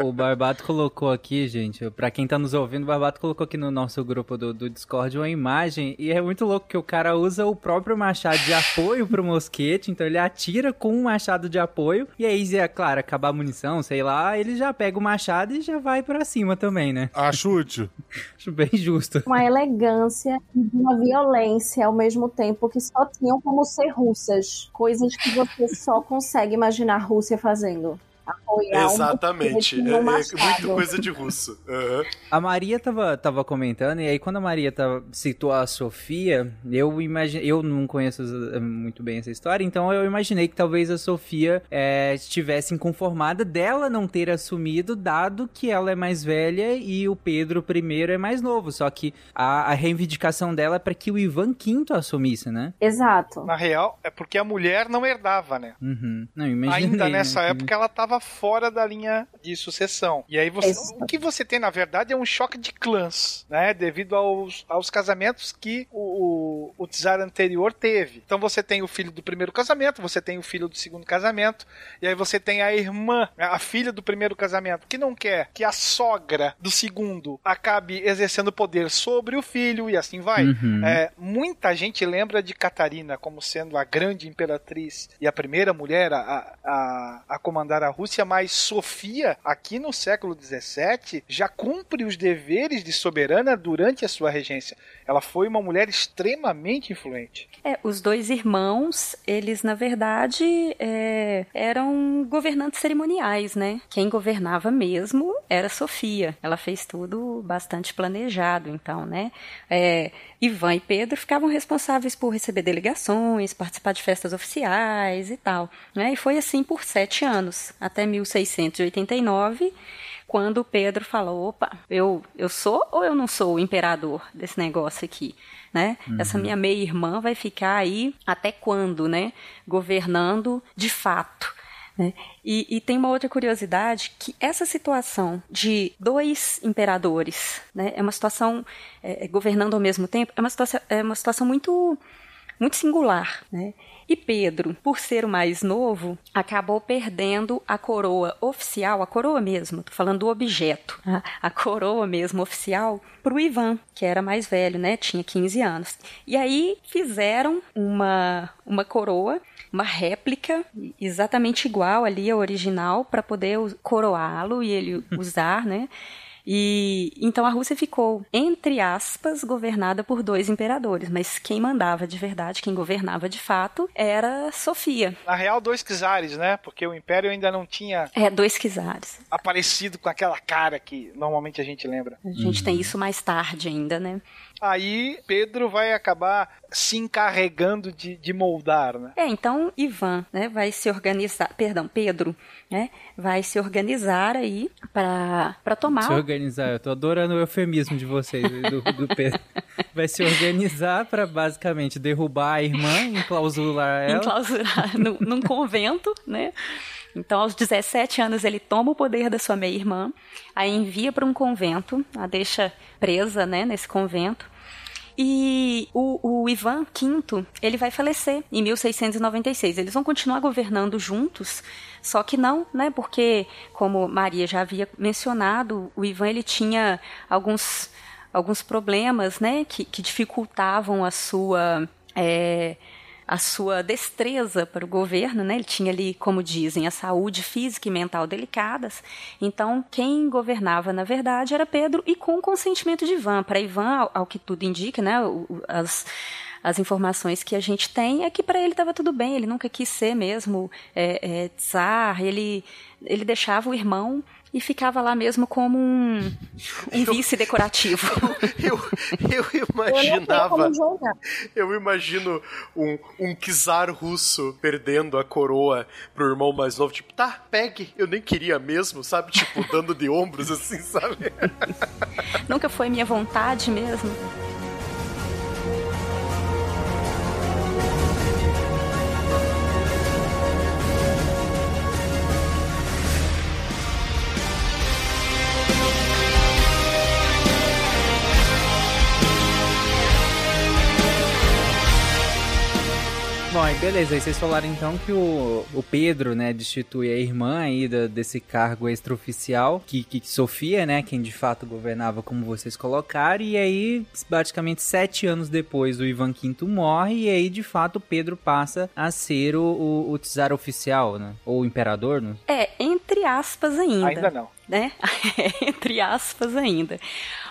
Speaker 1: O, o Barbato colocou aqui, gente, pra quem tá nos ouvindo, o Barbato colocou aqui no nosso grupo do, do Discord uma imagem e é muito louco que o cara usa o próprio machado de apoio pro mosquete, então ele atira com um machado de apoio e aí, é claro, acabar a munição, sei lá, ele já pega o machado e já vai pra cima também, né?
Speaker 4: Acho útil.
Speaker 1: Acho bem justo.
Speaker 3: Uma elegância e uma violência ao mesmo tempo que só tinham como ser russas. Coisas que você só consegue imaginar a Rússia fazendo. Apoiar
Speaker 2: Exatamente.
Speaker 3: um
Speaker 2: É, é coisa de russo. Aham.
Speaker 1: A Maria tava, tava comentando, e aí quando a Maria tava, citou a Sofia, eu imaginei. Eu não conheço eh, muito bem essa história, então eu imaginei que talvez a Sofia eh, estivesse inconformada dela não ter assumido, dado que ela é mais velha e o Pedro I é mais novo. Só que a, a reivindicação dela é pra que o Ivan V assumisse, né?
Speaker 3: Exato.
Speaker 6: Na real, é porque a mulher não herdava, né?
Speaker 1: Uhum. Não, imaginei.
Speaker 6: Ainda
Speaker 1: né,
Speaker 6: nessa época ela estava fora da linha de sucessão. E aí você,
Speaker 3: Exato.
Speaker 6: o que você tem na verdade é um choque de clãs, né? Devido aos, aos casamentos que o, o, o czar anterior teve. Então você tem o filho do primeiro casamento, você tem o filho do segundo casamento, e aí você tem a irmã, a filha do primeiro casamento, que não quer que a sogra do segundo acabe exercendo poder sobre o filho e assim vai.
Speaker 1: Uhum.
Speaker 6: É, muita gente lembra de Catarina como sendo a grande imperatriz e a primeira mulher a, a, a comandar a Rússia, mas Sofia, aqui no século XVII, já cumpre os deveres de soberana durante a sua regência. Ela foi uma mulher extremamente influente.
Speaker 5: É, os dois irmãos, eles na verdade é, eram governantes cerimoniais, né? Quem governava mesmo era Sofia. Ela fez tudo bastante planejado, então, né? É, Ivan e Pedro ficavam responsáveis por receber delegações, participar de festas oficiais e tal, né? E foi assim por sete anos, até 1689 quando Pedro falou, opa, eu, eu sou ou eu não sou o imperador desse negócio aqui, né? Essa minha meia-irmã vai ficar aí até quando, né? Governando de fato. Né? E, e tem uma outra curiosidade que essa situação de dois imperadores, né, é uma situação é, governando ao mesmo tempo, é uma situação, é uma situação muito muito singular, né? E Pedro, por ser o mais novo, acabou perdendo a coroa oficial, a coroa mesmo, tô falando do objeto, a, a coroa mesmo oficial, para o Ivan, que era mais velho, né? Tinha 15 anos. E aí fizeram uma, uma coroa, uma réplica exatamente igual ali ao original, para poder coroá-lo e ele usar, né? E então a Rússia ficou, entre aspas, governada por dois imperadores, mas quem mandava de verdade, quem governava de fato, era Sofia.
Speaker 6: Na real, dois czares, né? Porque o Império ainda não tinha
Speaker 5: É, dois czares.
Speaker 6: aparecido com aquela cara que normalmente a gente lembra.
Speaker 5: A gente tem isso mais tarde ainda, né?
Speaker 6: Aí Pedro vai acabar se encarregando de, de moldar, né?
Speaker 5: É, então Ivan, né, vai se organizar, perdão, Pedro, né, vai se organizar aí para para tomar
Speaker 1: Se organizar, eu tô adorando o eufemismo de vocês, do, do Pedro. Vai se organizar pra basicamente derrubar a irmã, enclausurar ela.
Speaker 5: enclausurar num, num convento, né? Então, aos 17 anos, ele toma o poder da sua meia-irmã, a envia para um convento, a deixa presa, né, nesse convento. E o, o Ivan V, ele vai falecer em 1696. Eles vão continuar governando juntos, só que não, né? Porque, como Maria já havia mencionado, o Ivan ele tinha alguns, alguns problemas, né? Que, que dificultavam a sua é, a sua destreza para o governo, né? Ele tinha ali, como dizem, a saúde física e mental delicadas. Então, quem governava, na verdade, era Pedro e com o consentimento de Ivan. Para Ivan, ao, ao que tudo indica, né? As, as informações que a gente tem é que para ele estava tudo bem, ele nunca quis ser mesmo é, é, tsar, ele, ele deixava o irmão e ficava lá mesmo como um, um vice decorativo.
Speaker 2: Eu, eu, eu imaginava. Eu, imagino um, um czar russo perdendo a coroa pro irmão mais novo, tipo, tá, pegue, eu nem queria mesmo, sabe? Tipo, dando de ombros assim, sabe?
Speaker 5: Nunca foi minha vontade mesmo.
Speaker 1: Aí beleza, aí vocês falaram então que o, o Pedro, né, destitui a irmã aí da, desse cargo extraoficial, que, que Sofia, né, quem de fato governava como vocês colocaram, e aí, basicamente sete anos depois, o Ivan V morre, e aí, de fato, o Pedro passa a ser o, o, o czar oficial, né, ou o imperador, né?
Speaker 5: É, entre aspas ainda.
Speaker 6: Ainda não.
Speaker 5: Né? entre aspas ainda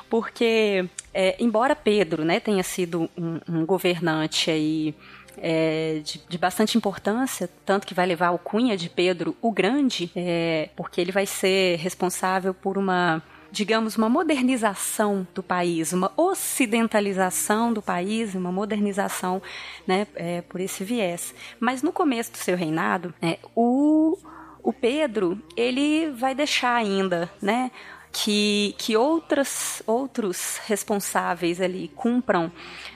Speaker 5: porque é, embora Pedro né, tenha sido um, um governante aí é, de, de, bastante importância, tanto que vai levar o cunha de Pedro o Grande, é, porque ele vai ser responsável por uma digamos, uma modernização do país, uma ocidentalização do país, uma modernização né, é, por esse viés. Mas no começo do seu reinado, é, o, o Pedro ele vai deixar ainda né, que, que outras, outros responsáveis ali cumpram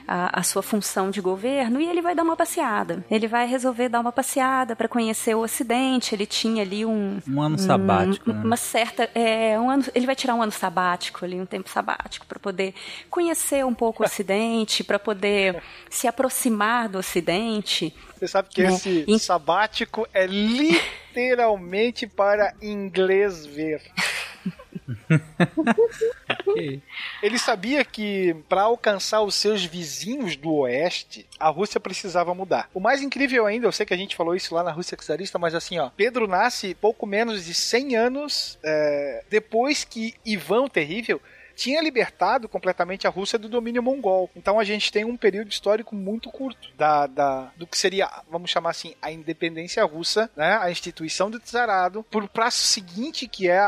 Speaker 5: a, a, sua função de governo e ele vai dar uma passeada. Ele vai resolver dar uma passeada para conhecer o Ocidente. Ele tinha ali um.
Speaker 1: Um ano sabático.
Speaker 5: Um, né? Uma certa. É, um ano, ele vai tirar um ano sabático ali, um tempo sabático, para poder conhecer um pouco o Ocidente, para poder se aproximar do Ocidente.
Speaker 6: Você sabe que né? esse sabático é literalmente para inglês ver. Ele sabia que para alcançar os seus vizinhos do oeste, a Rússia precisava mudar. O mais incrível ainda, eu sei que a gente falou isso lá na Rússia czarista, mas assim, ó, Pedro nasce pouco menos de 100 anos é, depois que Ivan o Terrível tinha libertado completamente a Rússia do domínio mongol. Então a gente tem um período histórico muito curto da, da do que seria, vamos chamar assim, a independência russa, né, a instituição do czarado, por prazo seguinte que é a,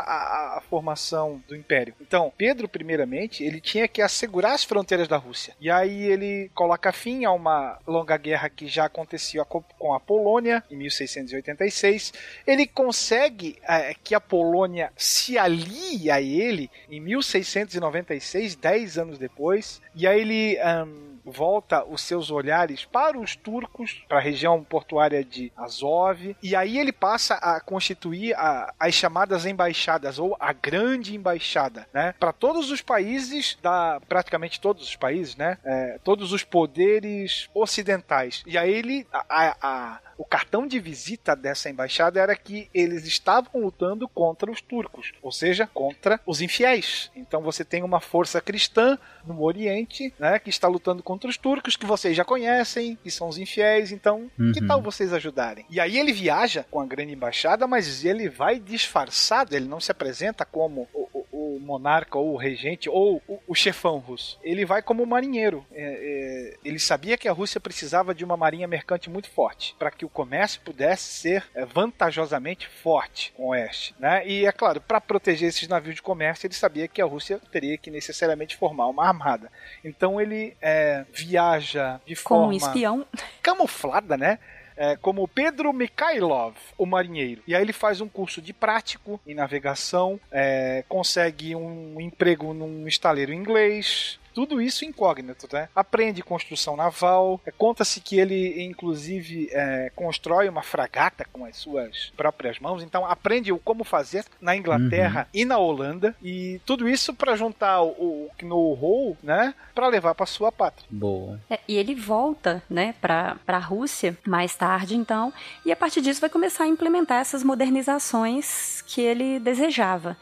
Speaker 6: a, formação do império. Então, Pedro, primeiramente, ele tinha que assegurar as fronteiras da Rússia. E aí ele coloca fim a uma longa guerra que já acontecia com a Polônia em 1686. Ele consegue é, que a Polônia se alie a ele em 1690 1996, 10 anos depois, e aí ele um, volta os seus olhares para os turcos, para a região portuária de Azov, e aí ele passa a constituir a, as chamadas embaixadas, ou a grande embaixada, né? Para todos os países, da, praticamente todos os países, né? É, todos os poderes ocidentais. E aí ele, a, a o cartão de visita dessa embaixada era que eles estavam lutando contra os turcos, ou seja, contra os infiéis. Então você tem uma força cristã no Oriente, né, que está lutando contra os turcos, que vocês já conhecem, que são os infiéis. Então, uhum. que tal vocês ajudarem? E aí ele viaja com a grande embaixada, mas ele vai disfarçado, ele não se apresenta como o, o, o monarca ou o regente ou o, o, chefão russo. Ele vai como marinheiro. É, é, ele sabia que a Rússia precisava de uma marinha mercante muito forte para que o comércio pudesse ser é, vantajosamente forte com o Oeste. Né? E é claro, para proteger esses navios de comércio, ele sabia que a Rússia teria que necessariamente formar uma armada. Então ele é, viaja de
Speaker 5: forma.
Speaker 6: Com
Speaker 5: um espião.
Speaker 6: Camuflada, né? É, como Pedro Mikhailov, o marinheiro. E aí ele faz um curso de prático em navegação, é, consegue um emprego num estaleiro inglês, tudo isso incógnito, né? Aprende construção naval. É, Conta-se que ele, inclusive, é, constrói uma fragata com as suas próprias mãos. Então, aprende o como fazer na Inglaterra uhum. e na Holanda. E tudo isso para juntar o, o know-how, né? Para levar para sua pátria.
Speaker 1: Boa.
Speaker 5: É, e ele volta, né? Para a Rússia mais tarde, então. E a partir disso vai começar a implementar essas modernizações que ele desejava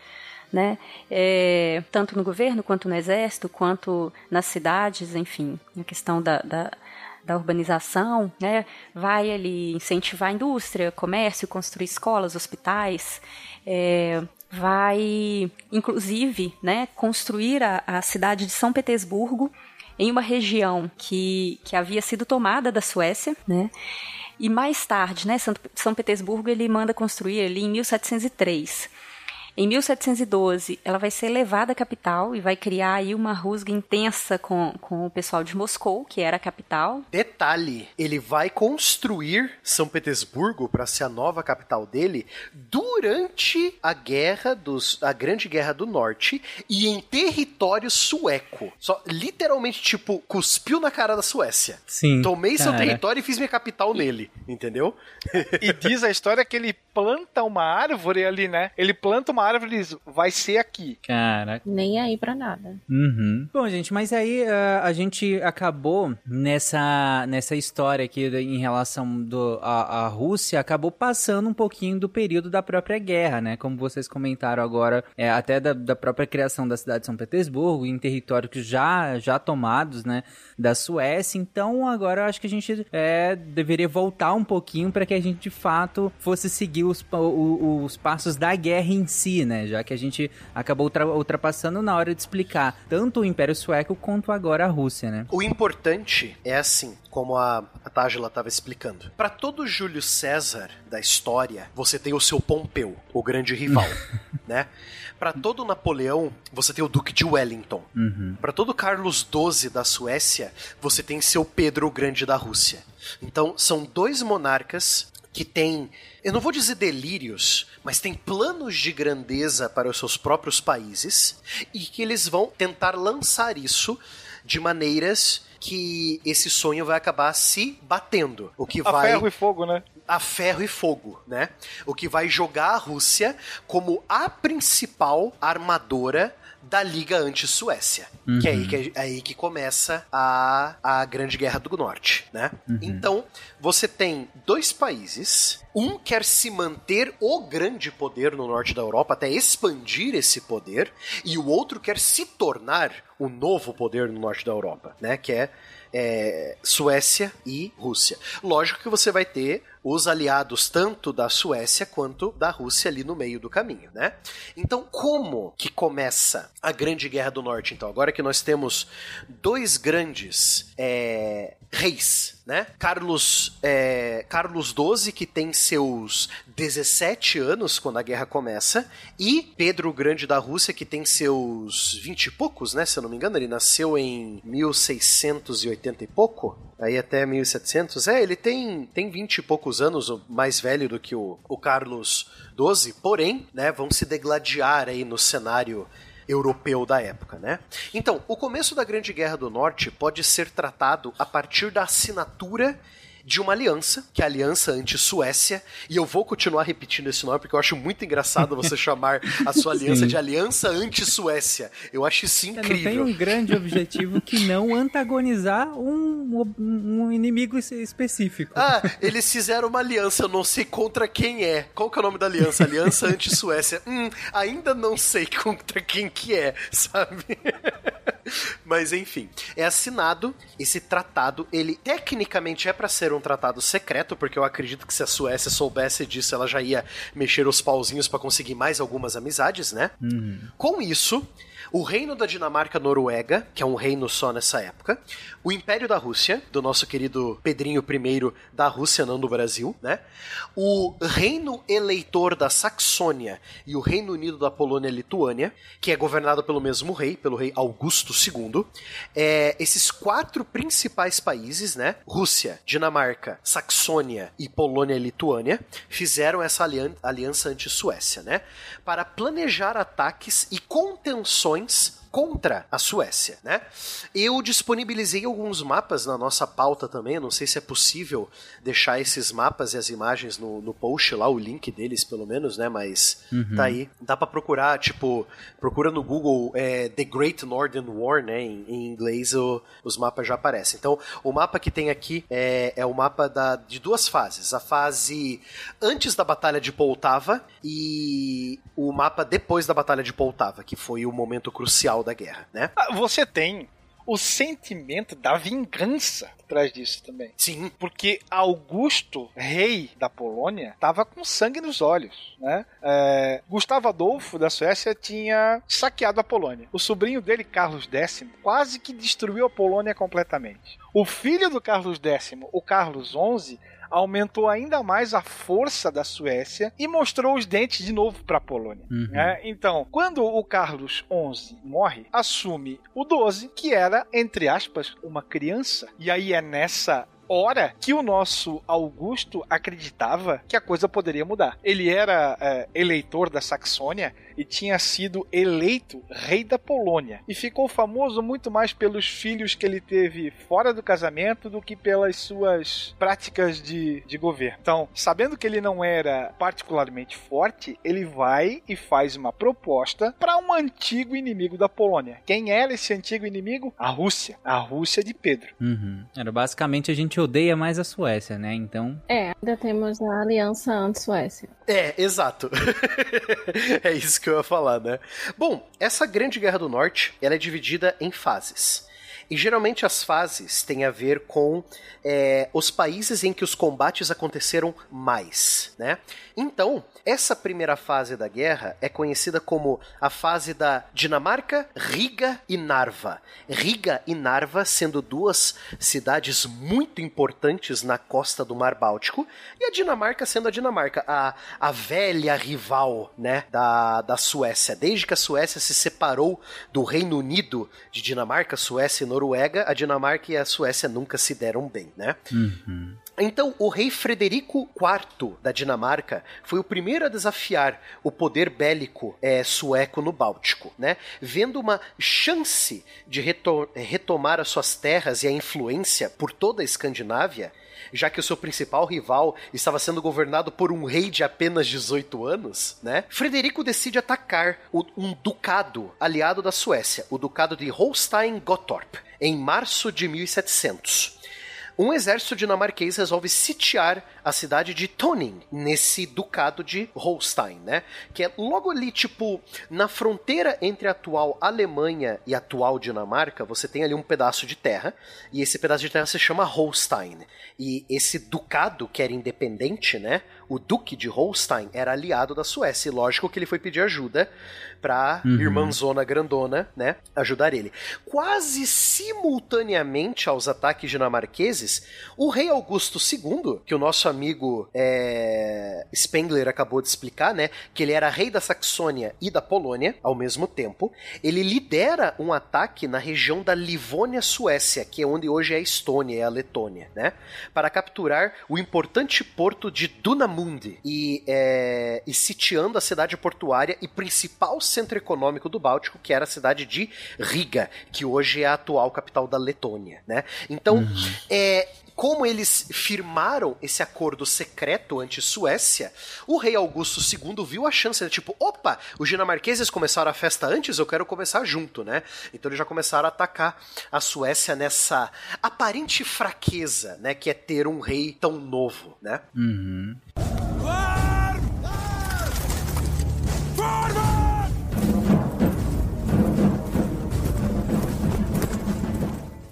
Speaker 5: né? É, tanto no governo, quanto no exército, quanto nas cidades, enfim, a questão da, da da urbanização, né, vai ali incentivar a indústria, comércio, construir escolas, hospitais, é, vai, inclusive, né, construir a, a cidade de São Petersburgo em uma região que, que havia sido tomada da Suécia, né? E mais tarde, né, São Petersburgo ele manda construir ali em 1703 em 1712, ela vai ser levada à capital e vai criar aí uma rusga intensa com, com o pessoal de Moscou, que era a capital.
Speaker 2: Detalhe, ele vai construir São Petersburgo para ser a nova capital dele durante a guerra dos a Grande Guerra do Norte e em território sueco. Só literalmente tipo cuspiu na cara da Suécia.
Speaker 1: Sim.
Speaker 2: Tomei
Speaker 1: cara.
Speaker 2: seu território e fiz minha capital nele, entendeu?
Speaker 6: E diz a história que ele planta uma árvore ali, né? Ele planta uma árvore diz, vai ser aqui.
Speaker 1: Caraca.
Speaker 3: Nem aí pra nada.
Speaker 1: Uhum. Bom, gente, mas aí uh, a gente acabou nessa, nessa história aqui em relação do, a, a Rússia, acabou passando um pouquinho do período da própria guerra, né? Como vocês comentaram agora, é, até da, da própria criação da cidade de São Petersburgo, em territórios já, já tomados, né? Da Suécia. Então agora eu acho que a gente é, deveria voltar um pouquinho para que a gente de fato fosse seguir os, os, os passos da guerra em si, né? Já que a gente acabou ultra- ultrapassando na hora de explicar tanto o Império Sueco quanto agora a Rússia, né?
Speaker 2: O importante é assim, como a, a Tágila estava explicando. Para todo Júlio César da história, você tem o seu Pompeu, o grande rival, né? Para todo Napoleão, você tem o Duque de Wellington.
Speaker 1: Uhum.
Speaker 2: Para todo Carlos XII da Suécia, você tem seu Pedro o Grande da Rússia. Então, são dois monarcas que têm, eu não vou dizer delírios, mas têm planos de grandeza para os seus próprios países e que eles vão tentar lançar isso de maneiras que esse sonho vai acabar se batendo. O que
Speaker 6: A
Speaker 2: vai
Speaker 6: ferro e fogo, né?
Speaker 2: a ferro e fogo, né? O que vai jogar a Rússia como a principal armadora da Liga Anti-Suécia. Que é aí que, é aí que começa a, a Grande Guerra do Norte, né? Então, você tem dois países. Um quer se manter o grande poder no norte da Europa, até expandir esse poder, e o outro quer se tornar o novo poder no norte da Europa, né? Que é é, Suécia e Rússia. Lógico que você vai ter os aliados tanto da Suécia quanto da Rússia ali no meio do caminho, né? Então, como que começa a Grande Guerra do Norte? Então, agora que nós temos dois grandes é, reis, né? Carlos, é, Carlos XII, que tem seus 17 anos quando a guerra começa, e Pedro Grande da Rússia, que tem seus 20 e poucos, né? Se eu não me engano, ele nasceu em 1680 e pouco. Aí até 1700. É, ele tem, tem 20 e poucos anos, mais velho do que o, o Carlos XII, porém, né, vão se degladiar aí no cenário europeu da época, né? Então, o começo da Grande Guerra do Norte pode ser tratado a partir da assinatura de uma aliança, que é a Aliança Anti-Suécia, e eu vou continuar repetindo esse nome porque eu acho muito engraçado você chamar a sua aliança
Speaker 1: Sim.
Speaker 2: de Aliança Anti-Suécia. Eu acho isso
Speaker 1: Não tem
Speaker 2: incrível.
Speaker 1: um grande objetivo que não antagonizar um, um inimigo es- específico.
Speaker 2: Ah, eles fizeram uma aliança, eu não sei contra quem é. Qual que é o nome da aliança? Aliança Anti-Suécia. Hum, ainda não sei contra quem que é, sabe? Mas enfim, é assinado esse tratado. Ele tecnicamente é pra ser um tratado secreto, porque eu acredito que se a Suécia soubesse disso, ela já ia mexer os pauzinhos pra conseguir mais algumas amizades, né? Com isso, o reino da Dinamarca-Noruega, que é um reino só nessa época, o Império da Rússia, do nosso querido Pedrinho I da Rússia, não do Brasil, né? O reino eleitor da Saxônia e o Reino Unido da Polônia-Lituânia, que é governado pelo mesmo rei, pelo rei Augusto II. É, esses quatro principais países, né? Rússia, Dinamarca, Saxônia e Polônia-Lituânia, fizeram essa alian- aliança anti-Suécia, né? Para planejar ataques e contenções ações contra a Suécia, né? Eu disponibilizei alguns mapas na nossa pauta também, não sei se é possível deixar esses mapas e as imagens no, no post lá, o link deles pelo menos, né? Mas tá aí, dá pra procurar, tipo, procura no Google é, The Great Northern War, né? Em, em inglês o- os mapas já aparecem. Então, o mapa que tem aqui é, é o mapa da, de duas fases, a fase antes da Batalha de Poltava e o mapa depois da Batalha de Poltava, que foi o momento crucial da guerra, né?
Speaker 6: Ah, Você tem o sentimento da vingança trás disso também.
Speaker 2: Sim.
Speaker 6: Porque Augusto, rei da Polônia, estava com sangue nos olhos, né? É, Gustavo Adolfo da Suécia tinha saqueado a Polônia. O sobrinho dele, Carlos X, quase que destruiu a Polônia completamente. O filho do Carlos X, o Carlos XI, aumentou ainda mais a força da Suécia e mostrou os dentes de novo para a Polônia.
Speaker 1: Uhum.
Speaker 6: né? Então, quando o Carlos XI morre, assume o 12, que era, entre aspas, uma criança. E aí é nessa hora que o nosso Augusto acreditava que a coisa poderia mudar. Ele era é, eleitor da Saxônia e tinha sido eleito rei da Polônia. E ficou famoso muito mais pelos filhos que ele teve fora do casamento do que pelas suas práticas de, de governo. Então, sabendo que ele não era particularmente forte, ele vai e faz uma proposta para um antigo inimigo da Polônia. Quem era esse antigo inimigo? A Rússia. A Rússia de Pedro.
Speaker 1: Uhum. Era basicamente a gente odeia mais a Suécia, né? Então.
Speaker 3: É, ainda temos a aliança anti-Suécia.
Speaker 2: É, exato. é isso que eu ia falar, né? Bom, essa Grande Guerra do Norte, ela é dividida em fases. E geralmente as fases têm a ver com é, os países em que os combates aconteceram mais, né? Então, essa primeira fase da guerra é conhecida como a fase da Dinamarca, Riga e Narva. Riga e Narva sendo duas cidades muito importantes na costa do Mar Báltico, e a Dinamarca sendo a Dinamarca, a, a velha rival né, da, da Suécia. Desde que a Suécia se separou do Reino Unido de Dinamarca, Suécia e Noruega, a Dinamarca e a Suécia nunca se deram bem, né?
Speaker 1: Uhum.
Speaker 2: Então, o rei Frederico IV da Dinamarca foi o primeiro a desafiar o poder bélico é, sueco no Báltico, né? Vendo uma chance de reto retomar as suas terras e a influência por toda a Escandinávia, já que o seu principal rival estava sendo governado por um rei de apenas 18 anos, né? Frederico decide atacar um ducado aliado da Suécia, o ducado de Holstein-Gottorp, em março de 1700 um exército dinamarquês resolve sitiar a cidade de Toning, nesse ducado de Holstein, né? Que é logo ali, tipo, na fronteira entre a atual Alemanha e a atual Dinamarca, você tem ali um pedaço de terra, e esse pedaço de terra se chama Holstein. E esse ducado, que era independente, né? O duque de Holstein era aliado da Suécia, e lógico que ele foi pedir ajuda pra
Speaker 1: Uhum.
Speaker 2: irmãzona grandona, né? Ajudar ele. Quase simultaneamente aos ataques dinamarqueses, o rei Augusto II, que o nosso amigo é, Spengler acabou de explicar, né? Que ele era rei da Saxônia e da Polônia ao mesmo tempo, ele lidera um ataque na região da Livônia-Suécia, que é onde hoje é a Estônia e a Letônia, né? Para capturar o importante porto de Dunamundi e, é, e sitiando a cidade portuária e principal centro econômico do Báltico, que era a cidade de Riga, que hoje é a atual capital da Letônia, né? Então, é, como eles firmaram esse acordo secreto anti-Suécia, o rei Augusto II viu a chance de tipo, opa, os dinamarqueses começaram a festa antes, eu quero começar junto, né? Então eles já começaram a atacar a Suécia nessa aparente fraqueza, né, que é ter um rei tão novo, né?
Speaker 1: Uhum.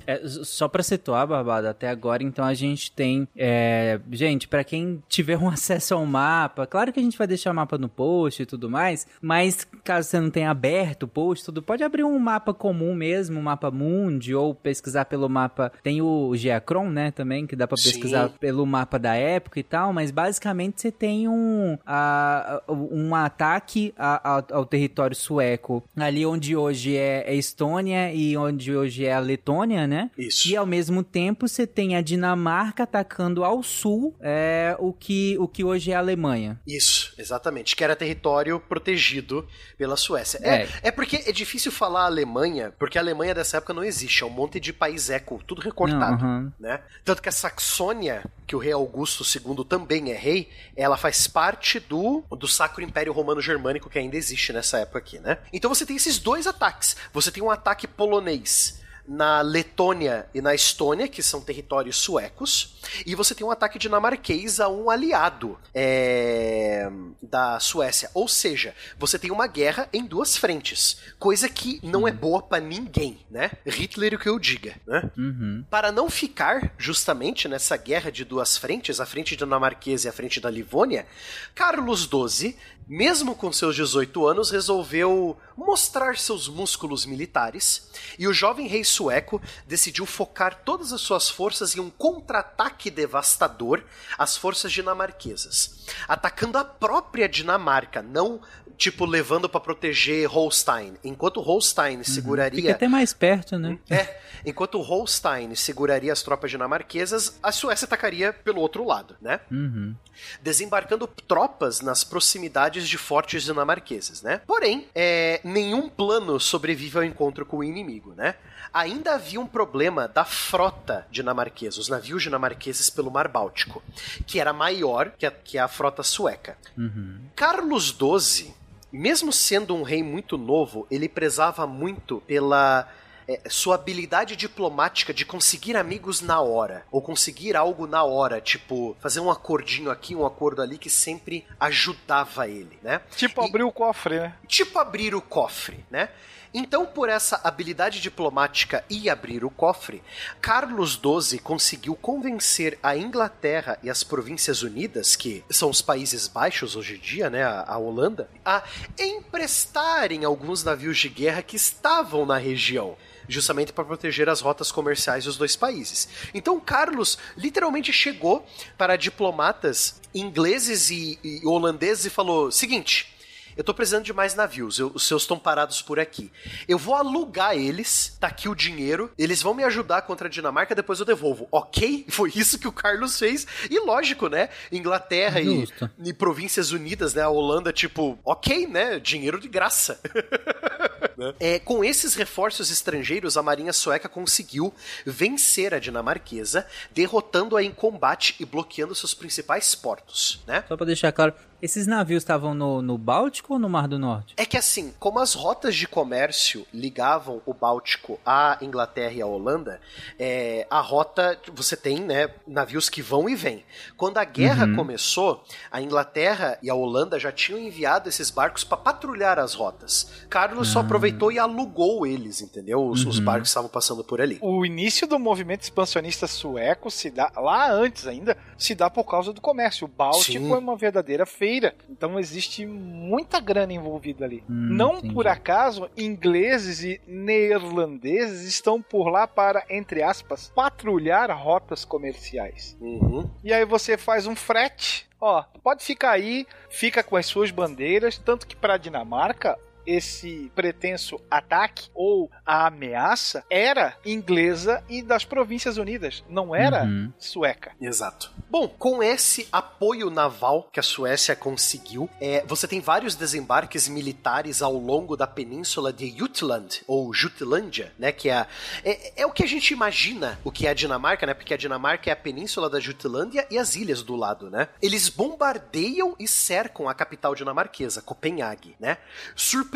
Speaker 1: É, só pra situar, Barbada, até agora, então a gente tem. é, gente, pra quem tiver um acesso ao mapa, claro que a gente vai deixar o mapa no post e tudo mais, mas caso você não tenha aberto o post, tudo, pode abrir um mapa comum mesmo, um mapa Mundi, ou pesquisar pelo mapa. Tem o Geacron, né, também, que dá pra
Speaker 2: Sim.
Speaker 1: pesquisar pelo mapa da época e tal, mas basicamente você tem um, a- a- um ataque a- ao, ao território sueco, ali onde hoje é a Estônia e onde hoje é a Letônia, né?
Speaker 2: Isso.
Speaker 1: E ao mesmo tempo você tem a Dinamarca atacando ao sul é, o, que, o que hoje é a Alemanha.
Speaker 2: Isso, exatamente. Que era território protegido pela Suécia. É,
Speaker 1: É.
Speaker 2: é porque é difícil falar Alemanha, porque a Alemanha dessa época não existe. É um monte de país eco, tudo recortado.
Speaker 1: Aham.
Speaker 2: né? Tanto que a Saxônia, que o rei Augusto II também é rei, ela faz parte do, do Sacro Império Romano Germânico que ainda existe nessa época aqui, né? Então você tem esses dois ataques. Você tem um ataque polonês na Letônia e na Estônia, que são territórios suecos, e você tem um ataque dinamarquês a um aliado é, da Suécia. Ou seja, você tem uma guerra em duas frentes, coisa que não é boa para ninguém, né? Hitler o que eu diga, né?
Speaker 1: Uhum.
Speaker 2: Para não ficar justamente nessa guerra de duas frentes, a frente dinamarquesa e a frente da Livônia, Carlos XII mesmo com seus 18 anos, resolveu mostrar seus músculos militares e o jovem rei sueco decidiu focar todas as suas forças em um contra-ataque devastador às forças dinamarquesas, atacando a própria Dinamarca, não tipo levando para proteger Holstein. Enquanto Holstein seguraria
Speaker 1: Fica até mais perto, né?
Speaker 2: é, enquanto Holstein seguraria as tropas dinamarquesas, a Suécia atacaria pelo outro lado, né?
Speaker 1: Uhum.
Speaker 2: Desembarcando tropas nas proximidades de fortes dinamarqueses, né? Porém, é, nenhum plano sobrevive ao encontro com o inimigo, né? Ainda havia um problema da frota dinamarquesa, os navios dinamarqueses pelo Mar Báltico, que era maior que a, que a frota sueca.
Speaker 1: Uhum.
Speaker 2: Carlos XII, mesmo sendo um rei muito novo, ele prezava muito pela é, sua habilidade diplomática de conseguir amigos na hora, ou conseguir algo na hora, tipo, fazer um acordinho aqui, um acordo ali que sempre ajudava ele, né?
Speaker 6: Tipo,
Speaker 2: E-
Speaker 6: abrir o cofre, né?
Speaker 2: tipo abrir o cofre, né? Então, por essa habilidade diplomática e abrir o cofre, Carlos XII conseguiu convencer a Inglaterra e as Províncias Unidas, que são os Países Baixos hoje em dia, né, a, a Holanda, a emprestarem alguns navios de guerra que estavam na região. Justamente para proteger as rotas comerciais dos dois países. Então, Carlos literalmente chegou para diplomatas ingleses e, e holandeses e falou: seguinte, eu tô precisando de mais navios, eu- os seus estão parados por aqui. Eu vou alugar eles, tá aqui o dinheiro, eles vão me ajudar contra a Dinamarca, depois eu devolvo, ok? Foi isso que o Carlos fez. E lógico, né? Inglaterra e, e Províncias Unidas, né? A Holanda, tipo, ok, né? Dinheiro de graça. né? É, com esses reforços estrangeiros, a marinha sueca conseguiu vencer a dinamarquesa, derrotando-a em combate e bloqueando seus principais portos, né?
Speaker 1: Só pra deixar claro, esses navios estavam no, no Báltico ou no Mar do Norte?
Speaker 2: É que assim, como as rotas de comércio ligavam o Báltico à Inglaterra e à Holanda, é, a rota, você tem né, navios que vão e vêm. Quando a guerra começou, a Inglaterra e a Holanda já tinham enviado esses barcos para patrulhar as rotas. Carlos só aproveitou e alugou eles, entendeu? Os, os barcos que estavam passando por ali.
Speaker 6: O início do movimento expansionista sueco se dá, lá antes ainda, se dá por causa do comércio. O Báltico
Speaker 2: Sim.
Speaker 6: é uma verdadeira feira. Então existe muita grana envolvida ali.
Speaker 1: Hum,
Speaker 6: Não
Speaker 1: entendi.
Speaker 6: por acaso, ingleses e neerlandeses estão por lá para, entre aspas, patrulhar rotas comerciais.
Speaker 2: Uhum.
Speaker 6: E aí você faz um frete. Ó, pode ficar aí, fica com as suas bandeiras, tanto que para a Dinamarca esse pretenso ataque ou a ameaça era inglesa e das Províncias Unidas, não era
Speaker 1: Uhum.
Speaker 6: sueca.
Speaker 2: Exato. Bom, com esse apoio naval que a Suécia conseguiu, é, você tem vários desembarques militares ao longo da península de Jutland, ou Jutlândia, né? Que é, a- é, é o que a gente imagina o que é a Dinamarca, né? Porque a Dinamarca é a península da Jutlândia e as ilhas do lado, né? Eles bombardeiam e cercam a capital dinamarquesa, Copenhague, né?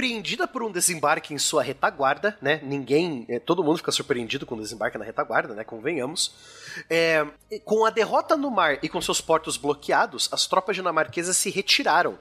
Speaker 2: Surpreendida por um desembarque em sua retaguarda, né? Ninguém, é, todo mundo fica surpreendido com o desembarque na retaguarda, né? Convenhamos. É, com a derrota no mar e com seus portos bloqueados, as tropas dinamarquesas se retiraram.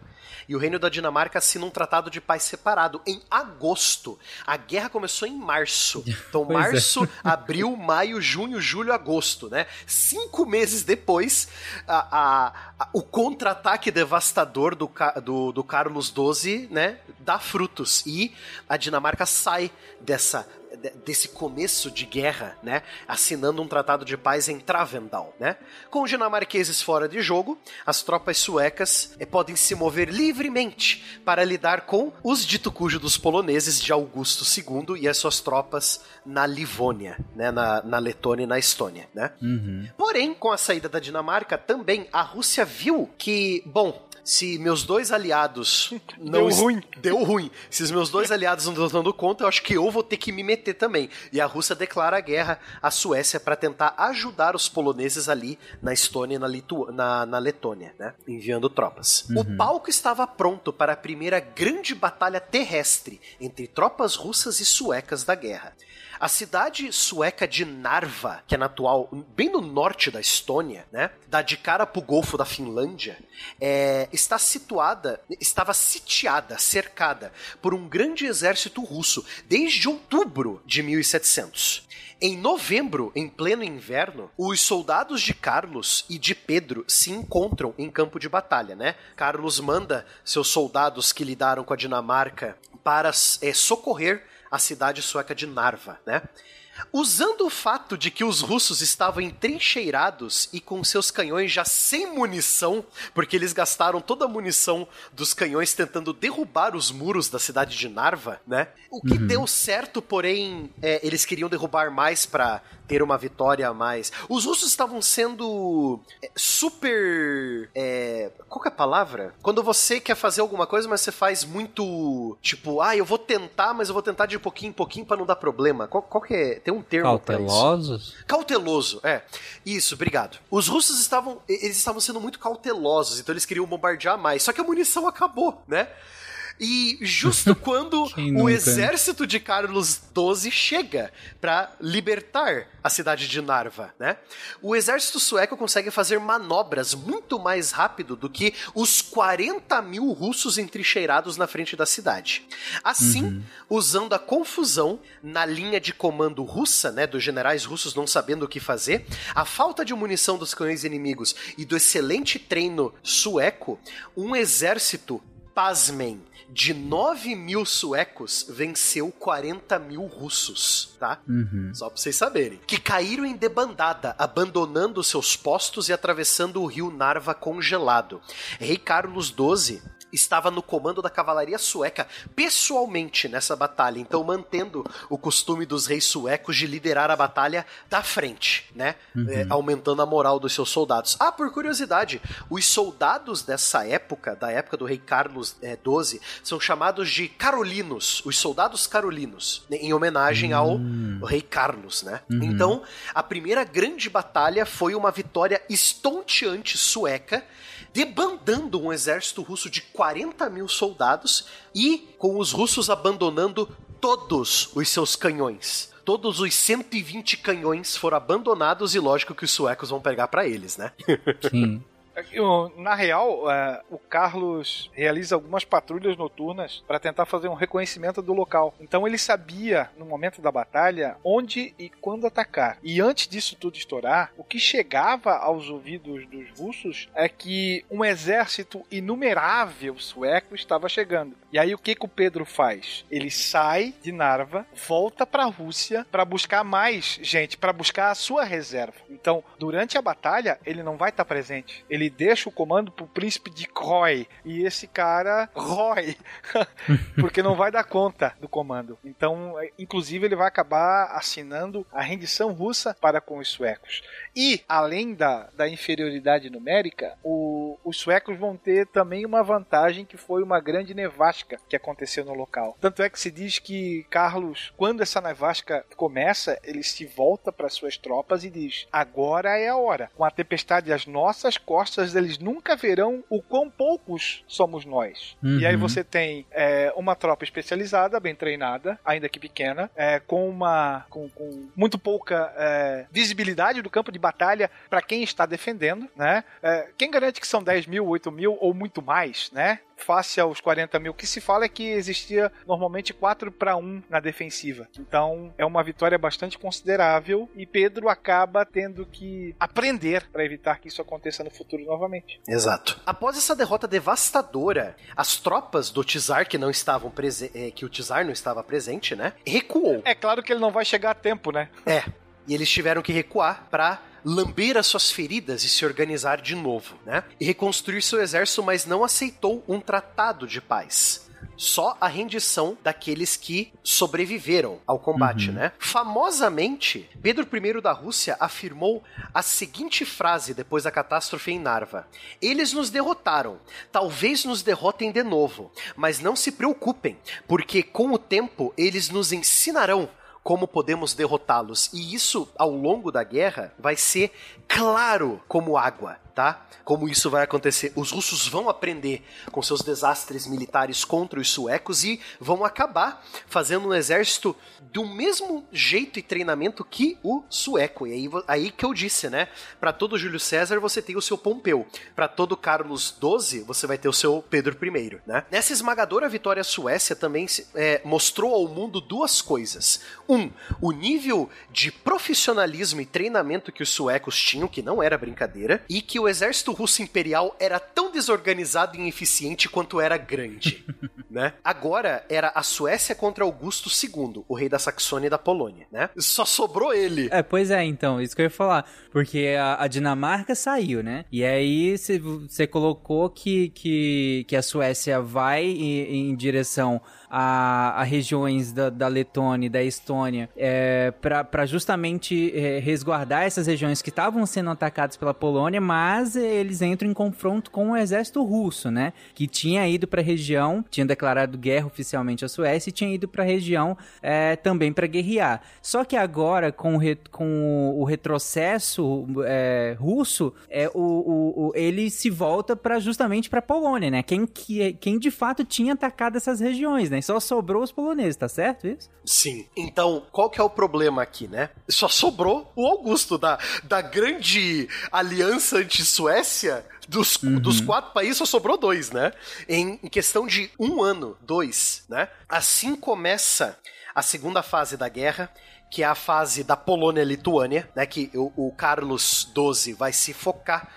Speaker 2: E o reino da Dinamarca assina um tratado de paz separado em agosto. A guerra começou em março. Então,
Speaker 1: Pois é.
Speaker 2: março, abril, maio, junho, julho, agosto, né? Cinco meses depois, a- a- a- o contra-ataque devastador do, do, do Carlos XII, né? Dá frutos. E a Dinamarca sai dessa de- desse começo de guerra, né, assinando um tratado de paz em Travendal, né? Com os dinamarqueses fora de jogo, as tropas suecas eh, podem se mover livremente para lidar com os dito cujo dos poloneses de Augusto II e as suas tropas na Livônia, né, na, na Letônia e na Estônia, né?
Speaker 1: Uhum.
Speaker 2: Porém, com a saída da Dinamarca, também a Rússia viu que, bom, se meus dois aliados não
Speaker 6: Deu ruim.
Speaker 2: deu ruim. Se os meus dois aliados não estão dando conta, eu acho que eu vou ter que me meter também. E a Rússia declara a guerra à Suécia para tentar ajudar os poloneses ali na Estônia e na, Litu... na, na Letônia, né? Enviando tropas. O palco estava pronto para a primeira grande batalha terrestre entre tropas russas e suecas da guerra. A cidade sueca de Narva, que é na atual, bem no norte da Estônia, né? Dá de cara pro Golfo da Finlândia, é, está situada, estava sitiada, cercada por um grande exército russo desde outubro de 1700. Em novembro, em pleno inverno, os soldados de Carlos e de Pedro se encontram em campo de batalha, né? Carlos manda seus soldados que lidaram com a Dinamarca para é, socorrer a cidade sueca de Narva, né? Usando o fato de que os russos estavam entrincheirados e com seus canhões já sem munição, porque eles gastaram toda a munição dos canhões tentando derrubar os muros da cidade de Narva, né? O que uhum. deu certo, porém, é, eles queriam derrubar mais para ter uma vitória a mais. Os russos estavam sendo é, super. É, qual é a palavra? Quando você quer fazer alguma coisa, mas você faz muito. Tipo, ah, eu vou tentar, mas eu vou tentar de pouquinho em pouquinho para não dar problema. Qual, qual que é? Tem um termo
Speaker 1: Cautelosos?
Speaker 2: Cauteloso, é. Isso, obrigado. Os russos estavam. Eles estavam sendo muito cautelosos, então eles queriam bombardear mais. Só que a munição acabou, né? E justo quando o exército de Carlos XII chega para libertar a cidade de Narva, né? O exército sueco consegue fazer manobras muito mais rápido do que os 40 mil russos entrincheirados na frente da cidade. Assim, uhum. usando a confusão na linha de comando russa, né, dos generais russos não sabendo o que fazer, a falta de munição dos canhões inimigos e do excelente treino sueco, um exército pasmem, de 9 mil suecos venceu 40 mil russos, tá? Uhum. Só pra vocês saberem. Que caíram em debandada, abandonando seus postos e atravessando o rio Narva congelado. Rei Carlos XII estava no comando da cavalaria sueca pessoalmente nessa batalha, então mantendo o costume dos reis suecos de liderar a batalha da frente, né? Uhum. É, aumentando a moral dos seus soldados. Ah, por curiosidade, os soldados dessa época, da época do rei Carlos é, XII, são chamados de carolinos, os soldados carolinos, né, em homenagem ao uhum. rei Carlos, né? Uhum. Então, a primeira grande batalha foi uma vitória estonteante sueca debandando um exército russo de 40 mil soldados e com os russos abandonando todos os seus canhões. Todos os 120 canhões foram abandonados e lógico que os suecos vão pegar para eles, né?
Speaker 1: Sim.
Speaker 6: Na real, é, o Carlos realiza algumas patrulhas noturnas para tentar fazer um reconhecimento do local. Então ele sabia, no momento da batalha, onde e quando atacar. E antes disso tudo estourar, o que chegava aos ouvidos dos russos é que um exército inumerável sueco estava chegando. E aí o que, que o Pedro faz? Ele sai de Narva, volta para a Rússia para buscar mais gente, para buscar a sua reserva. Então, durante a batalha, ele não vai estar presente. Ele deixa o comando pro príncipe de Croy. E esse cara, Roy, porque não vai dar conta do comando. Então, é, inclusive, ele vai acabar assinando a rendição russa para com os suecos. E, além da, da inferioridade numérica, o, os suecos vão ter também uma vantagem que foi uma grande nevasca que aconteceu no local. Tanto é que se diz que Carlos, quando essa nevasca começa, ele se volta para suas tropas e diz: agora é a hora. Com a tempestade às nossas costas, eles nunca verão o quão poucos somos nós. Uhum. E aí uhum. você tem é, uma tropa especializada, bem treinada, ainda que pequena, é, com uma com, com muito pouca é, visibilidade do campo de batalha para quem está defendendo, né? É, quem garante que são 10 mil, 8 mil ou muito mais, né? face aos 40 mil. O que se fala é que existia normalmente 4 para 1 na defensiva. Então é uma vitória bastante considerável e Pedro acaba tendo que aprender para evitar que isso aconteça no futuro novamente.
Speaker 2: Exato. Após essa derrota devastadora, as tropas do Tizar que não estavam presentes, eh, que o Tizar não estava presente, né? Recuou.
Speaker 6: É claro que ele não vai chegar a tempo, né?
Speaker 2: É. E eles tiveram que recuar para lamber as suas feridas e se organizar de novo, né? E reconstruir seu exército, mas não aceitou um tratado de paz só a rendição daqueles que sobreviveram ao combate, uhum. né? Famosamente, Pedro I da Rússia afirmou a seguinte frase depois da catástrofe em Narva: Eles nos derrotaram, talvez nos derrotem de novo, mas não se preocupem, porque com o tempo eles nos ensinarão como podemos derrotá-los. E isso, ao longo da guerra, vai ser claro como água. Tá? Como isso vai acontecer? Os russos vão aprender com seus desastres militares contra os suecos e vão acabar fazendo um exército do mesmo jeito e treinamento que o sueco. E aí, aí que eu disse, né? Para todo Júlio César você tem o seu Pompeu, para todo Carlos XII você vai ter o seu Pedro I, né? Nessa esmagadora vitória Suécia também é, mostrou ao mundo duas coisas. Um, o nível de profissionalismo e treinamento que os suecos tinham, que não era brincadeira, e que o exército russo imperial era tão desorganizado e ineficiente quanto era grande, né? Agora era a Suécia contra Augusto II, o rei da Saxônia e da Polônia, né? Só sobrou ele.
Speaker 1: É, pois é, então, isso que eu ia falar. Porque a, a Dinamarca saiu, né? E aí você colocou que, que, que a Suécia vai em, em direção a, a regiões da, da, Letônia e da Estônia é, para justamente é, resguardar essas regiões que estavam sendo atacadas pela Polônia, mas eles entram em confronto com o exército russo, né? Que tinha ido para a região, tinha declarado guerra oficialmente à Suécia e tinha ido para a região é, também para guerrear. Só que agora, com o, re, com o retrocesso é, russo, é, o, o, o, ele se volta para justamente para a Polônia, né? Quem, que, quem de fato tinha atacado essas regiões, né? Só sobrou os poloneses, tá certo isso?
Speaker 2: Sim. Então, qual que é o problema aqui, né? Só sobrou o Augusto da, da grande aliança anti-Suécia. Dos, uhum. dos quatro países só sobrou dois, né? Em, em questão de um ano, dois, né? Assim começa a segunda fase da guerra, que é a fase da Polônia-Lituânia, né? Que o, o Carlos XII vai se focar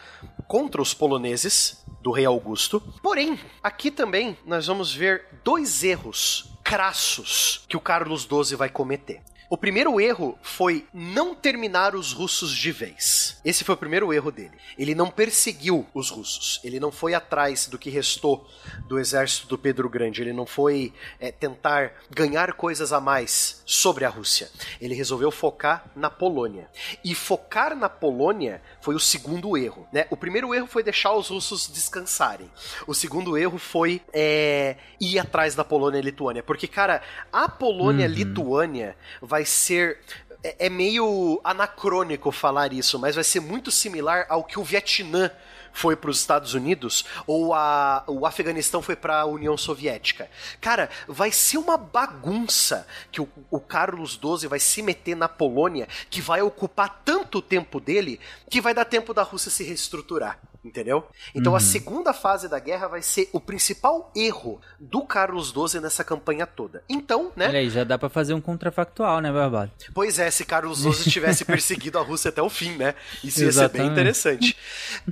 Speaker 2: contra os poloneses do rei Augusto. Porém, aqui também nós vamos ver dois erros crassos que o Carlos XII vai cometer. O primeiro erro foi não terminar os russos de vez. Esse foi o primeiro erro dele. Ele não perseguiu os russos. Ele não foi atrás do que restou do exército do Pedro Grande. Ele não foi é, tentar ganhar coisas a mais sobre a Rússia. Ele resolveu focar na Polônia. E focar na Polônia foi o segundo erro. Né? O primeiro erro foi deixar os russos descansarem. O segundo erro foi é, ir atrás da Polônia e Lituânia. Porque, cara, a Polônia-Lituânia uhum. vai ser é, é meio anacrônico falar isso, mas vai ser muito similar ao que o Vietnã foi para os Estados Unidos ou a, o Afeganistão foi para a União Soviética. Cara, vai ser uma bagunça que o, o Carlos XII vai se meter na Polônia que vai ocupar tanto tempo dele que vai dar tempo da Rússia se reestruturar entendeu? Então uhum. a segunda fase da guerra vai ser o principal erro do Carlos XII nessa campanha toda. Então, né?
Speaker 1: Olha aí, já dá para fazer um contrafactual, né, Barbado?
Speaker 2: Pois é, se Carlos XII tivesse perseguido a Rússia até o fim, né? Isso ia Exatamente. ser bem interessante.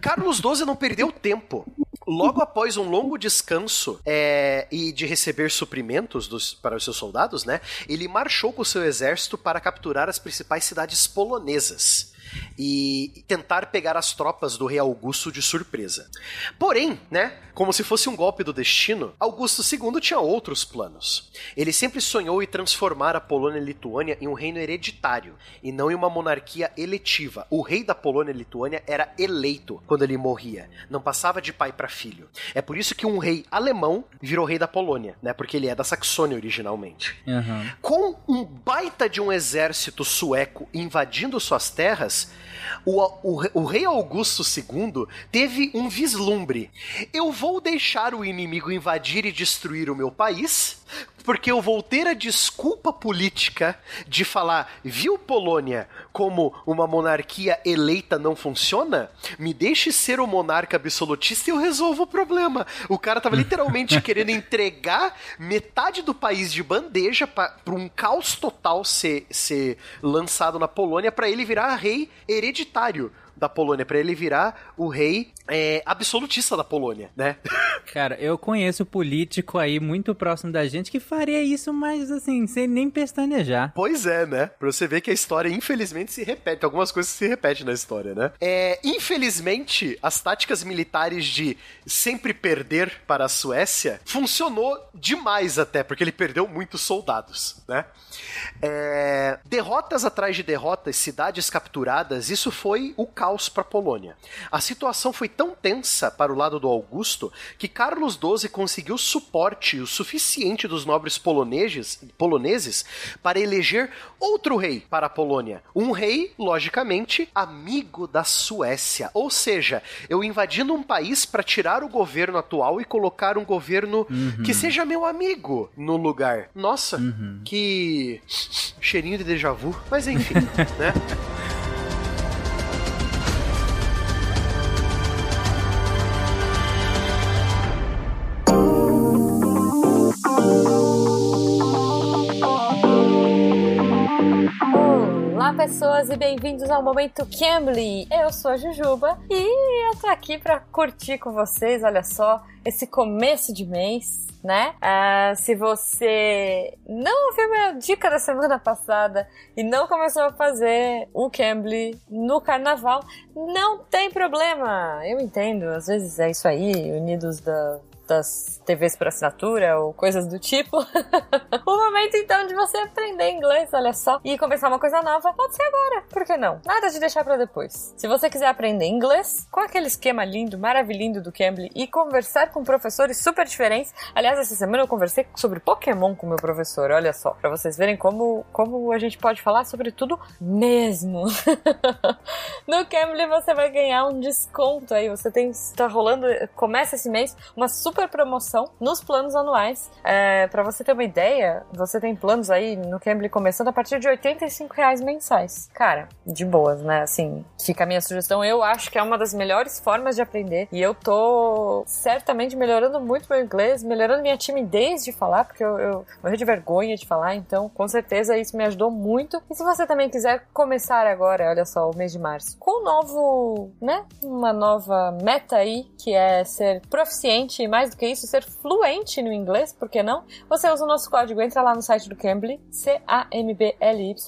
Speaker 2: Carlos XII não perdeu tempo. Logo após um longo descanso é, e de receber suprimentos dos, para os seus soldados, né? Ele marchou com o seu exército para capturar as principais cidades polonesas e tentar pegar as tropas do rei Augusto de surpresa. Porém, né, como se fosse um golpe do destino, Augusto II tinha outros planos. Ele sempre sonhou em transformar a Polônia e a Lituânia em um reino hereditário e não em uma monarquia eletiva. O rei da Polônia e Lituânia era eleito quando ele morria, não passava de pai para filho. É por isso que um rei alemão virou rei da Polônia, né, porque ele é da Saxônia originalmente.
Speaker 1: Uhum.
Speaker 2: Com um baita de um exército sueco invadindo suas terras, o, o, o, rei Augusto II teve um vislumbre. Eu vou deixar o inimigo invadir e destruir o meu país, porque eu vou ter a desculpa política de falar, viu Polônia, como uma monarquia eleita não funciona? Me deixe ser o monarca absolutista e eu resolvo o problema. O cara tava literalmente querendo entregar metade do país de bandeja para um caos total ser, ser lançado na Polônia para ele virar rei hereditário da Polônia, para ele virar o rei é, absolutista da Polônia, né?
Speaker 1: Cara, eu conheço político aí muito próximo da gente que faria isso, mas assim, sem nem pestanejar.
Speaker 2: Pois é, né? Pra você ver que a história, infelizmente, se repete. Algumas coisas se repetem na história, né? É, infelizmente, as táticas militares de sempre perder para a Suécia funcionou demais até, porque ele perdeu muitos soldados, né? É, derrotas atrás de derrotas, cidades capturadas, isso foi o caos caos para a Polônia. A situação foi tão tensa para o lado do Augusto que Carlos XII conseguiu suporte o suficiente dos nobres poloneses, poloneses para eleger outro rei para a Polônia. Um rei, logicamente, amigo da Suécia. Ou seja, eu invadindo um país para tirar o governo atual e colocar um governo
Speaker 1: Uhum.
Speaker 2: que seja meu amigo no lugar. Nossa, que cheirinho de déjà vu. Mas enfim, né?
Speaker 8: Olá, pessoas, e bem-vindos ao Momento Cambly. Eu sou a Jujuba e eu tô aqui pra curtir com vocês, olha só, esse começo de mês, né? Ah, se você não ouviu minha dica da semana passada e não começou a fazer o Cambly no carnaval, não tem problema. Eu entendo, às vezes é isso aí, unidos da das TVs por assinatura ou coisas do tipo. o momento então de você aprender inglês, olha só, e começar uma coisa nova, pode ser agora, por que não? Nada de deixar para depois. Se você quiser aprender inglês, com aquele esquema lindo, maravilhoso do Cambly e conversar com professores super diferentes. Aliás, essa semana eu conversei sobre Pokémon com meu professor, olha só, para vocês verem como, como a gente pode falar sobre tudo mesmo. no Cambly você vai ganhar um desconto aí, você tem, tá rolando, começa esse mês uma super promoção nos planos anuais. É, para você ter uma ideia, você tem planos aí no Cambly começando a partir de 85 reais mensais. Cara, de boas, né? Assim, fica a minha sugestão. Eu acho que é uma das melhores formas de aprender e eu tô certamente melhorando muito meu inglês, melhorando minha timidez de falar, porque eu, eu morri de vergonha de falar, então com certeza isso me ajudou muito. E se você também quiser começar agora, olha só, o mês de março, com um novo, né? Uma nova meta aí, que é ser proficiente e mais do que isso, ser fluente no inglês, por que não? Você usa o nosso código, entra lá no site do Cambly, C-A-M-B-L-Y.com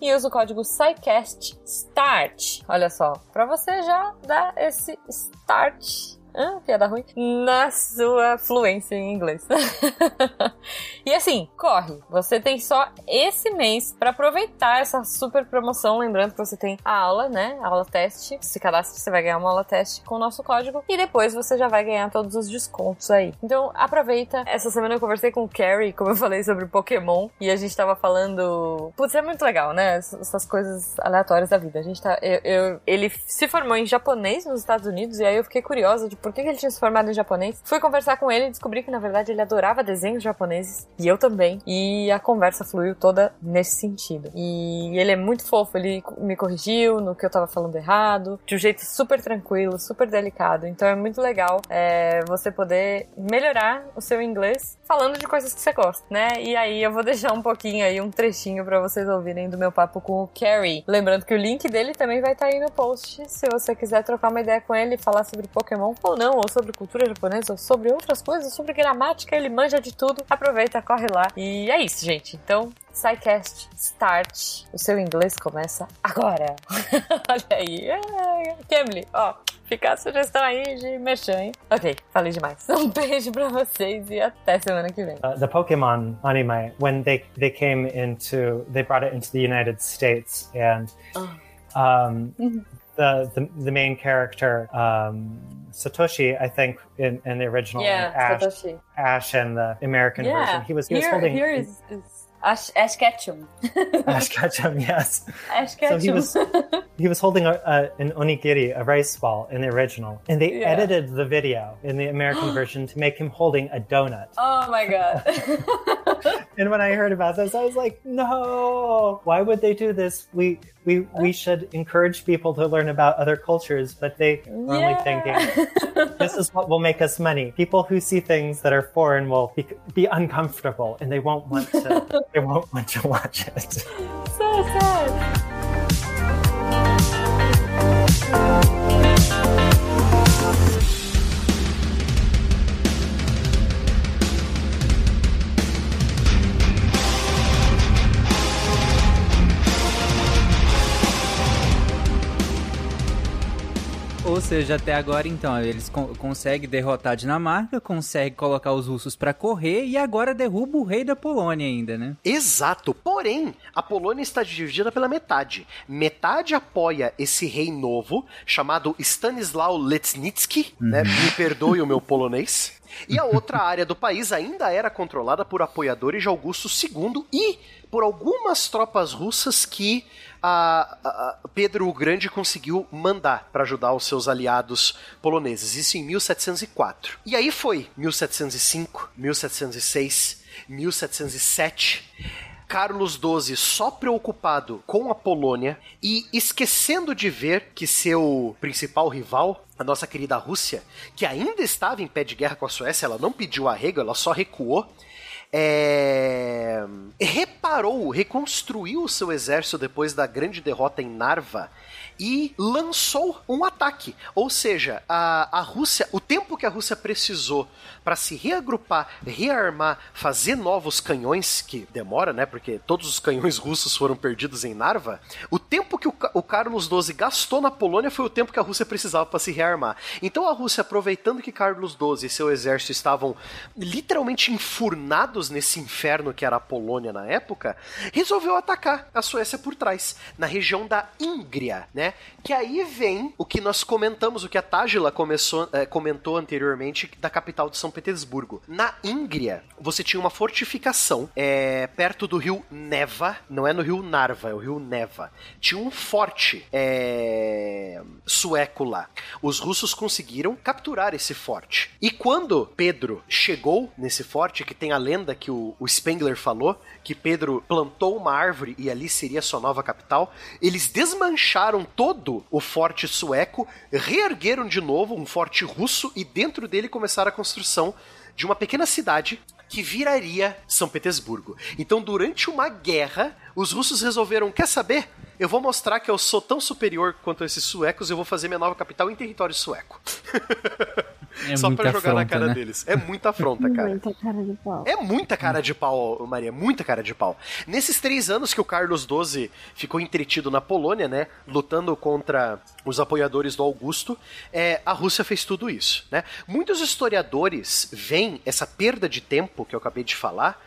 Speaker 8: e usa o código SciCast START. Olha só, pra você já dar esse start ah, piada ruim. Na sua fluência em inglês. e assim, corre. Você tem só esse mês para aproveitar essa super promoção. Lembrando que você tem a aula, né? A aula teste. Se cadastre, você vai ganhar uma aula teste com o nosso código. E depois você já vai ganhar todos os descontos aí. Então aproveita. Essa semana eu conversei com o Carrie, como eu falei sobre Pokémon. E a gente tava falando. Putz, é muito legal, né? Essas coisas aleatórias da vida. A gente tá. Eu, eu- ele se formou em japonês nos Estados Unidos. E aí eu fiquei curiosa de por que que ele tinha se formado em japonês. Fui conversar com ele e descobri que, na verdade, ele adorava desenhos japoneses. E eu também. E a conversa fluiu toda nesse sentido. E ele é muito fofo. Ele me corrigiu no que eu tava falando errado. De um jeito super tranquilo, super delicado. Então é muito legal é, você poder melhorar o seu inglês falando de coisas que você gosta, né? E aí eu vou deixar um pouquinho aí, um trechinho pra vocês ouvirem do meu papo com o Carrie. Lembrando que o link dele também vai estar aí no post. Se você quiser trocar uma ideia com ele, falar sobre Pokémon ou não, ou sobre cultura japonesa, ou sobre outras coisas, sobre gramática, ele manja de tudo. Aproveita, corre lá. E é isso, gente. Então, SciCast Start. O seu inglês começa agora. Olha aí. É, Cambly, ó. Fica a sugestão aí de merchan, hein? Ok, falei demais. Um beijo pra vocês e até semana que vem.
Speaker 9: uh, the Pokemon anime when they they came into they brought it into the United States and um, the, the the main character um, Satoshi I think in, in the original
Speaker 8: Yeah,
Speaker 9: Ash
Speaker 8: Satoshi.
Speaker 9: Ash and the American
Speaker 8: Yeah,
Speaker 9: version he was he was
Speaker 8: here,
Speaker 9: holding
Speaker 8: here is, is Ash, Ash Ketchum.
Speaker 9: Ash Ketchum yes
Speaker 8: Ash Ketchum.
Speaker 9: so he was he was holding a, a, an onigiri a rice ball in the original and they
Speaker 8: Yeah.
Speaker 9: edited the video in the American version to make him holding a donut
Speaker 8: oh my god.
Speaker 9: And when I heard about this, I was like, no, why would they do this? We we we oh. should encourage people to learn about other cultures, but they are only thinking this is what will make us money. People who see things that are foreign will be, be uncomfortable and they won't want to they won't want to watch it.
Speaker 8: so sad.
Speaker 1: Ou seja, até agora então, eles con conseguem derrotar a Dinamarca, conseguem colocar os russos para correr e agora derruba o rei da Polônia ainda, né?
Speaker 2: Exato. Porém, a Polônia está dividida pela metade. Metade apoia esse rei novo, chamado Stanisław Lecnicki, né? Me perdoe o meu polonês. E a outra área do país ainda era controlada por apoiadores de Augusto II e por algumas tropas russas que a, a- Pedro o Grande conseguiu mandar para ajudar os seus aliados poloneses. Isso em 1704. E aí foi 1705, 1706, 1707. Carlos XII só preocupado com a Polônia e esquecendo de ver que seu principal rival, a nossa querida Rússia, que ainda estava em pé de guerra com a Suécia, ela não pediu arrego, ela só recuou. É, reparou, reconstruiu o seu exército depois da grande derrota em Narva e lançou um ataque. Ou seja, a, a Rússia, o tempo que a Rússia precisou para se reagrupar, rearmar, fazer novos canhões, que demora, né? Porque todos os canhões russos foram perdidos em Narva. O tempo que o, o Carlos XII gastou na Polônia foi o tempo que a Rússia precisava para se rearmar. Então a Rússia, aproveitando que Carlos XII e seu exército estavam literalmente enfurnados nesse inferno que era a Polônia na época, resolveu atacar a Suécia por trás, na região da Íngria, né? Que aí vem o que nós comentamos, o que a Tágila começou, eh, comentou anteriormente da capital de São Petersburgo. Na Íngria, você tinha uma fortificação eh, perto do rio Neva, não é no rio Narva, é o rio Neva. Tinha um forte eh, sueco lá. Os russos conseguiram capturar esse forte. E quando Pedro chegou nesse forte, que tem a lenda que o, o Spengler falou, que Pedro plantou uma árvore e ali seria sua nova capital, eles desmancharam todo o forte sueco, reergueram de novo um forte russo e dentro dele começaram a construção de uma pequena cidade que viraria São Petersburgo. Então, durante uma guerra, os russos resolveram: quer saber? Eu vou mostrar que eu sou tão superior quanto esses suecos, eu vou fazer minha nova capital em território sueco.
Speaker 1: É
Speaker 2: Só
Speaker 1: muita
Speaker 2: pra jogar na
Speaker 1: afronta,
Speaker 2: cara
Speaker 1: né?
Speaker 2: deles. É muita afronta, cara.
Speaker 3: Muita cara de pau.
Speaker 2: É muita cara de pau, Maria, muita cara de pau. Nesses três anos que o Carlos XII ficou entretido na Polônia, né, lutando contra os apoiadores do Augusto, é, a Rússia fez tudo isso, né? Muitos historiadores veem essa perda de tempo que eu acabei de falar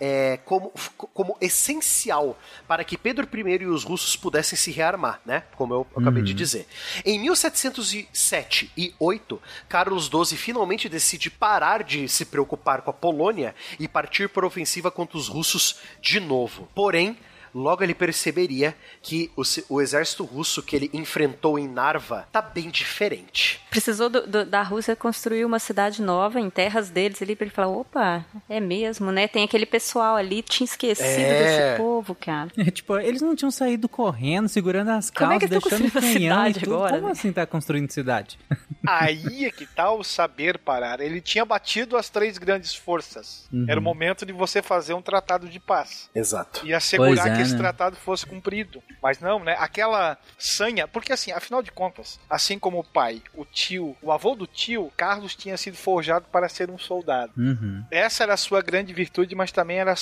Speaker 2: é, como, como essencial para que Pedro I e os russos pudessem se rearmar, né? Como eu acabei de dizer. Em 1707 e 8, Carlos XII finalmente decide parar de se preocupar com a Polônia e partir para a ofensiva contra os russos de novo. Porém, logo ele perceberia que o, o exército russo que ele enfrentou em Narva tá bem diferente.
Speaker 5: Precisou do- do- da Rússia construir uma cidade nova em terras deles ali pra ele falar: opa, é mesmo, né? Tem aquele pessoal ali, tinha esquecido
Speaker 2: É.
Speaker 5: desse povo, cara.
Speaker 1: É, tipo, eles não tinham saído correndo, segurando as
Speaker 5: Como é
Speaker 1: calças,
Speaker 5: tão
Speaker 1: deixando
Speaker 5: construindo
Speaker 1: canhão e
Speaker 5: cidade
Speaker 1: tudo.
Speaker 5: agora,
Speaker 1: Como
Speaker 5: né?
Speaker 1: assim tá construindo cidade?
Speaker 6: Aí é que tá o saber parar. Ele tinha batido as três grandes forças.
Speaker 1: Uhum.
Speaker 6: Era o momento de você fazer um tratado de paz.
Speaker 2: Exato.
Speaker 6: E assegurar
Speaker 1: Pois é,
Speaker 6: que esse
Speaker 1: né?
Speaker 6: tratado fosse cumprido. Mas não, né? Aquela sanha. Porque assim, afinal de contas, assim como o pai, o tio, o avô do tio, Carlos tinha sido forjado para ser um soldado.
Speaker 1: Uhum.
Speaker 6: Essa era a sua grande virtude, mas também era,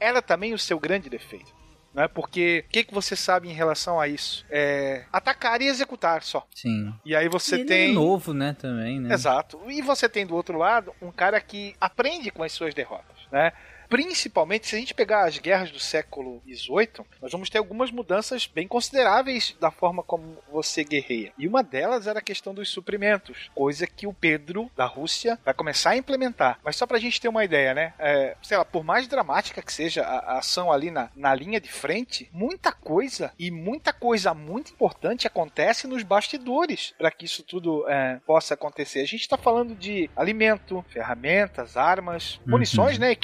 Speaker 6: era também o seu grande defeito. Né? Porque o que, que você sabe em relação a isso? É atacar e executar só.
Speaker 1: Sim.
Speaker 6: E aí você
Speaker 1: Ele
Speaker 6: tem.
Speaker 1: é novo, né, também, né?
Speaker 6: Exato. E você tem do outro lado um cara que aprende com as suas derrotas, né? Principalmente se a gente pegar as guerras do século XVIII, nós vamos ter algumas mudanças bem consideráveis da forma como você guerreia. E uma delas era a questão dos suprimentos, coisa que o Pedro da Rússia vai começar a implementar. Mas só pra gente ter uma ideia, né? É, sei lá, por mais dramática que seja a, a ação ali na, na linha de frente, muita coisa e muita coisa muito importante acontece nos bastidores para que isso tudo é, possa acontecer. A gente está falando de alimento, ferramentas, armas, munições, né,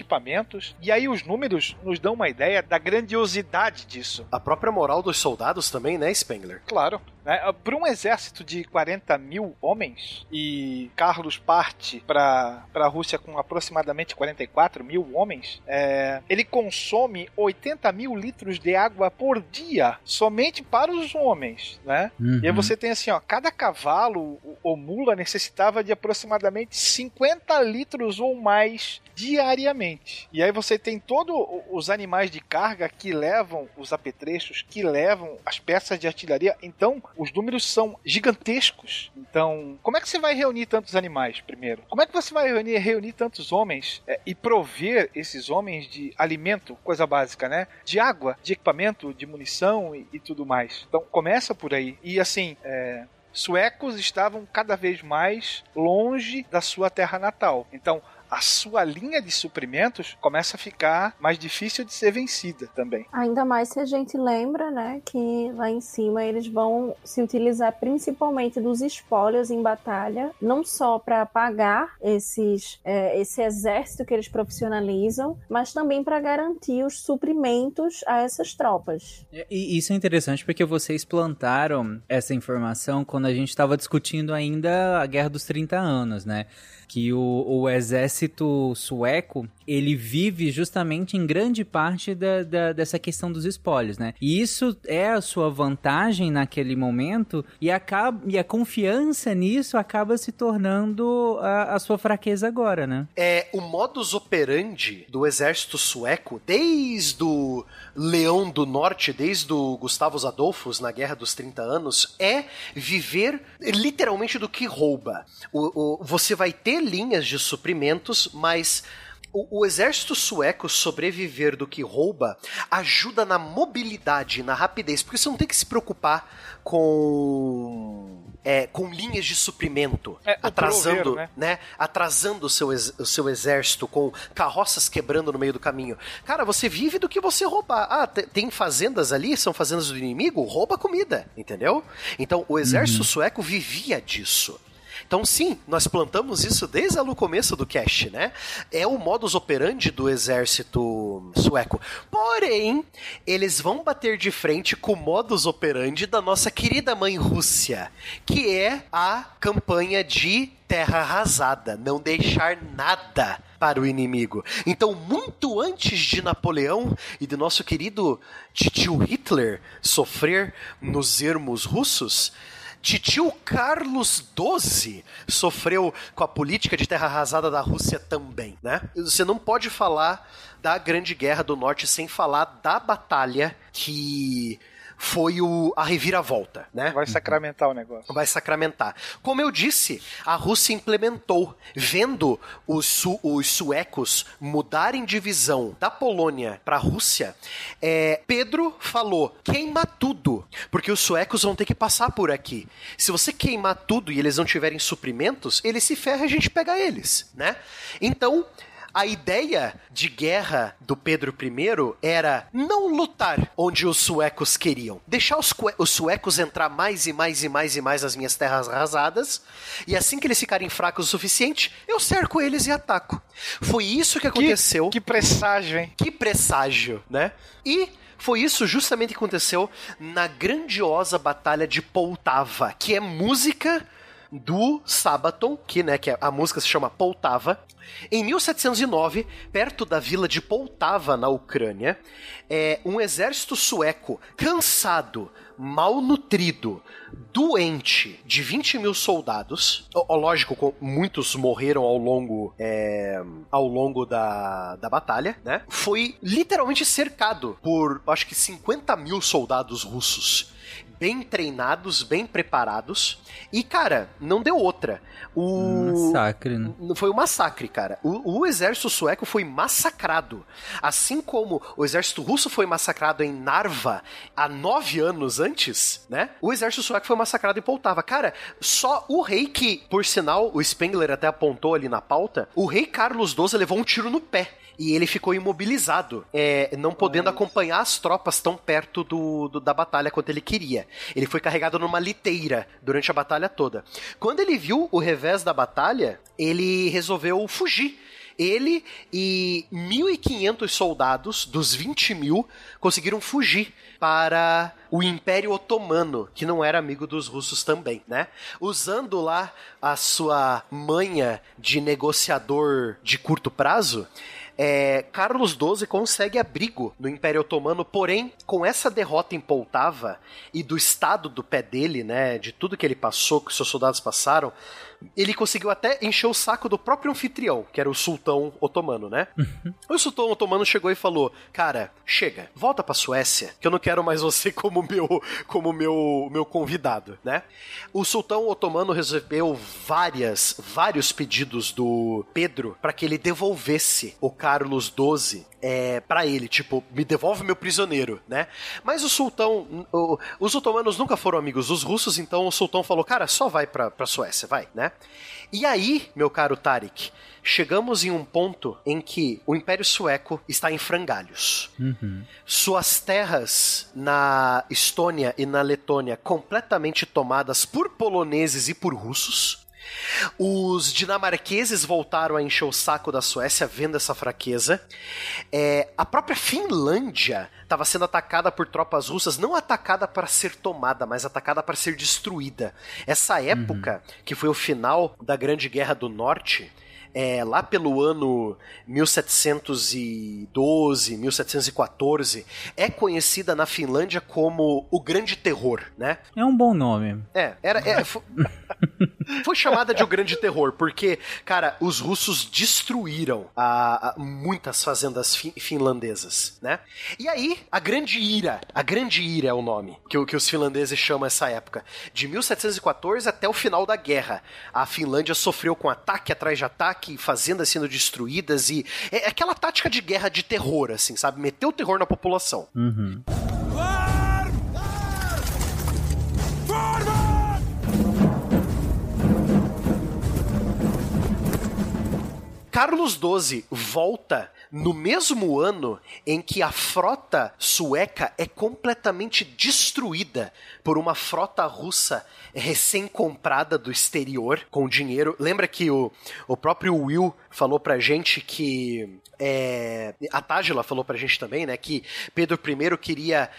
Speaker 6: E aí os números nos dão uma ideia da grandiosidade disso.
Speaker 2: A própria moral dos soldados também, né, Spengler?
Speaker 6: Claro. Né? Para um exército de 40 mil homens, e Carlos parte para a Rússia com aproximadamente 44 mil homens, é, ele consome 80 mil litros de água por dia, somente para os homens. Né?
Speaker 1: Uhum.
Speaker 6: E aí você tem assim, ó, cada cavalo ou- ou mula necessitava de aproximadamente 50 litros ou mais diariamente. E aí você tem todos os animais de carga que levam os apetrechos, que levam as peças de artilharia. Então, os números são gigantescos. Então, como é que você vai reunir tantos animais, primeiro? Como é que você vai reunir, reunir tantos homens é, e prover esses homens de alimento, coisa básica, né? De água, de equipamento, de munição e, e tudo mais. Então, começa por aí. E assim, é, suecos estavam cada vez mais longe da sua terra natal. Então, a sua linha de suprimentos começa a ficar mais difícil de ser vencida também.
Speaker 3: Ainda mais se a gente lembra, né, que lá em cima eles vão se utilizar principalmente dos espólios em batalha, não só para pagar esses, é, esse exército que eles profissionalizam, mas também para garantir os suprimentos a essas tropas.
Speaker 1: E isso é interessante porque vocês plantaram essa informação quando a gente estava discutindo ainda a Guerra dos 30 Anos, né? Que o, o, exército sueco ele vive justamente em grande parte da, da, dessa questão dos espólios, né? E isso é a sua vantagem naquele momento e, acaba, e a confiança nisso acaba se tornando a, a sua fraqueza agora, né?
Speaker 2: É o modus operandi do exército sueco desde o Leão do Norte, desde o Gustavo Adolfos na Guerra dos 30 Anos, é viver literalmente do que rouba. O, o, você vai ter linhas de suprimentos, mas o, o, exército sueco sobreviver do que rouba ajuda na mobilidade, na rapidez, porque você não tem que se preocupar com é, com linhas de suprimento,
Speaker 6: é,
Speaker 2: atrasando,
Speaker 6: né?
Speaker 2: né? Atrasando o seu, o seu exército com carroças quebrando no meio do caminho. Cara, você vive do que você roubar. Ah, tem fazendas ali, são fazendas do inimigo, rouba comida, entendeu? Então o exército uhum. sueco vivia disso. Então, sim, nós plantamos isso desde o começo do cast, né? É o modus operandi do exército sueco. Porém, eles vão bater de frente com o modus operandi da nossa querida mãe Rússia, que é a campanha de terra arrasada, não deixar nada para o inimigo. Então, muito antes de Napoleão e do nosso querido tio Hitler sofrer nos ermos russos, Titio Carlos XII sofreu com a política de terra arrasada da Rússia também, né? Você não pode falar da Grande Guerra do Norte sem falar da batalha que foi o, a reviravolta, né?
Speaker 6: Vai sacramentar o negócio.
Speaker 2: Vai sacramentar. Como eu disse, a Rússia implementou, vendo os, su, os suecos mudarem de visão da Polônia para a Rússia, é, Pedro falou: queima tudo, porque os suecos vão ter que passar por aqui. Se você queimar tudo e eles não tiverem suprimentos, eles se ferram e a gente pega eles, né? Então, a ideia de guerra do Pedro I era não lutar onde os suecos queriam, deixar os, os suecos entrar mais e mais e mais e mais nas minhas terras arrasadas, e assim que eles ficarem fracos o suficiente, eu cerco eles e ataco. Foi isso que aconteceu.
Speaker 6: Que, que presságio, hein?
Speaker 2: Que presságio, né? E foi isso justamente que aconteceu na grandiosa batalha de Poltava, que é música do Sabaton, que, né, que a música se chama Poltava. Em 1709, perto da vila de Poltava, na Ucrânia, é, um exército sueco cansado, malnutrido, doente, de 20 mil soldados. Ó, lógico, muitos morreram ao longo, é, ao longo da, da batalha, né? Foi literalmente cercado por, acho que 50 mil soldados russos bem treinados, bem preparados. E, cara, não deu outra. O...
Speaker 1: Massacre, né?
Speaker 2: Foi um massacre, cara. O, o, exército sueco foi massacrado. Assim como o exército russo foi massacrado em Narva há nove anos antes, né? O exército sueco foi massacrado em Poltava. Cara, só o rei que, por sinal, o Spengler até apontou ali na pauta, o rei Carlos XII levou um tiro no pé e ele ficou imobilizado, é, não podendo acompanhar as tropas tão perto do, do, da batalha quanto ele queria. Ele foi carregado numa liteira durante a batalha toda. Quando ele viu o revés da batalha, ele resolveu fugir. Ele e 1.500 soldados dos 20 mil conseguiram fugir para o Império Otomano, que não era amigo dos russos também, né? Usando lá a sua manha de negociador de curto prazo, é, Carlos XII consegue abrigo no Império Otomano, porém, com essa derrota em Poltava e do estado do pé dele, né, de tudo que ele passou, que seus soldados passaram, ele conseguiu até encher o saco do próprio anfitrião, que era o sultão otomano, né? o sultão otomano chegou e falou: Cara, chega, volta pra Suécia, que eu não quero mais você como meu, como meu, meu convidado, né? O sultão otomano recebeu várias, vários pedidos do Pedro para que ele devolvesse o Carlos XII é, para ele, tipo, me devolve meu prisioneiro, né? Mas o sultão, o, os otomanos nunca foram amigos dos russos, então o sultão falou, cara, só vai pra, pra Suécia, vai, né? E aí, meu caro Tarik, chegamos em um ponto em que o Império Sueco está em frangalhos.
Speaker 1: Uhum.
Speaker 2: Suas terras na Estônia e na Letônia completamente tomadas por poloneses e por russos. Os dinamarqueses voltaram a encher o saco da Suécia vendo essa fraqueza. É, a própria Finlândia estava sendo atacada por tropas russas, não atacada para ser tomada, mas atacada para ser destruída. Essa época, uhum. que foi o final da Grande Guerra do Norte, é, lá pelo ano 1712, 1714, é conhecida na Finlândia como o Grande Terror, né?
Speaker 1: É um bom nome.
Speaker 2: É, era. É, foi, foi, chamada de o Grande Terror, porque, cara, os russos destruíram a, a muitas fazendas fi, finlandesas, né? E aí, a Grande Ira, a Grande Ira é o nome que, que os finlandeses chamam essa época. De 1714 até o final da guerra. A Finlândia sofreu com ataque atrás de ataque ataque, fazendas sendo destruídas e. É aquela tática de guerra de terror, assim, sabe? Meter o terror na população.
Speaker 1: Uhum.
Speaker 2: Carlos XII volta no mesmo ano em que a frota sueca é completamente destruída por uma frota russa recém-comprada do exterior com dinheiro. Lembra que o, o próprio Will falou pra gente que. É, a Tágila falou pra gente também, né? Que Pedro I queria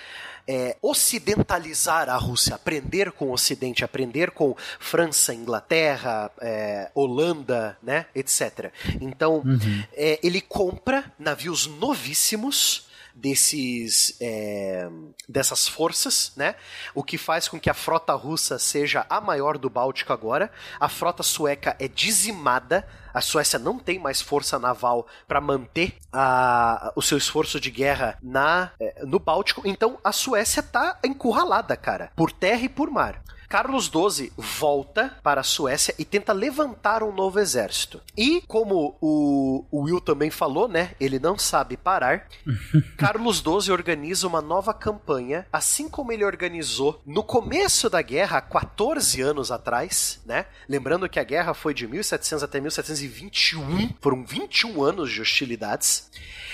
Speaker 2: é, ocidentalizar a Rússia, aprender com o Ocidente, aprender com França, Inglaterra, é, Holanda, né, etc. Então, uhum. é, ele compra navios novíssimos desses é, dessas forças, né? O que faz com que a frota russa seja a maior do Báltico agora. A frota sueca é dizimada a Suécia não tem mais força naval para manter a, o seu esforço de guerra na, eh, no Báltico, então a Suécia tá encurralada, cara, por terra e por mar. Carlos XII volta para a Suécia e tenta levantar um novo exército. E, como o, Will também falou, né? Ele não sabe parar. Carlos XII organiza uma nova campanha, assim como ele organizou no começo da guerra, há 14 anos atrás, né? Lembrando que a guerra foi de 1700 até 1721, foram 21 anos de hostilidades.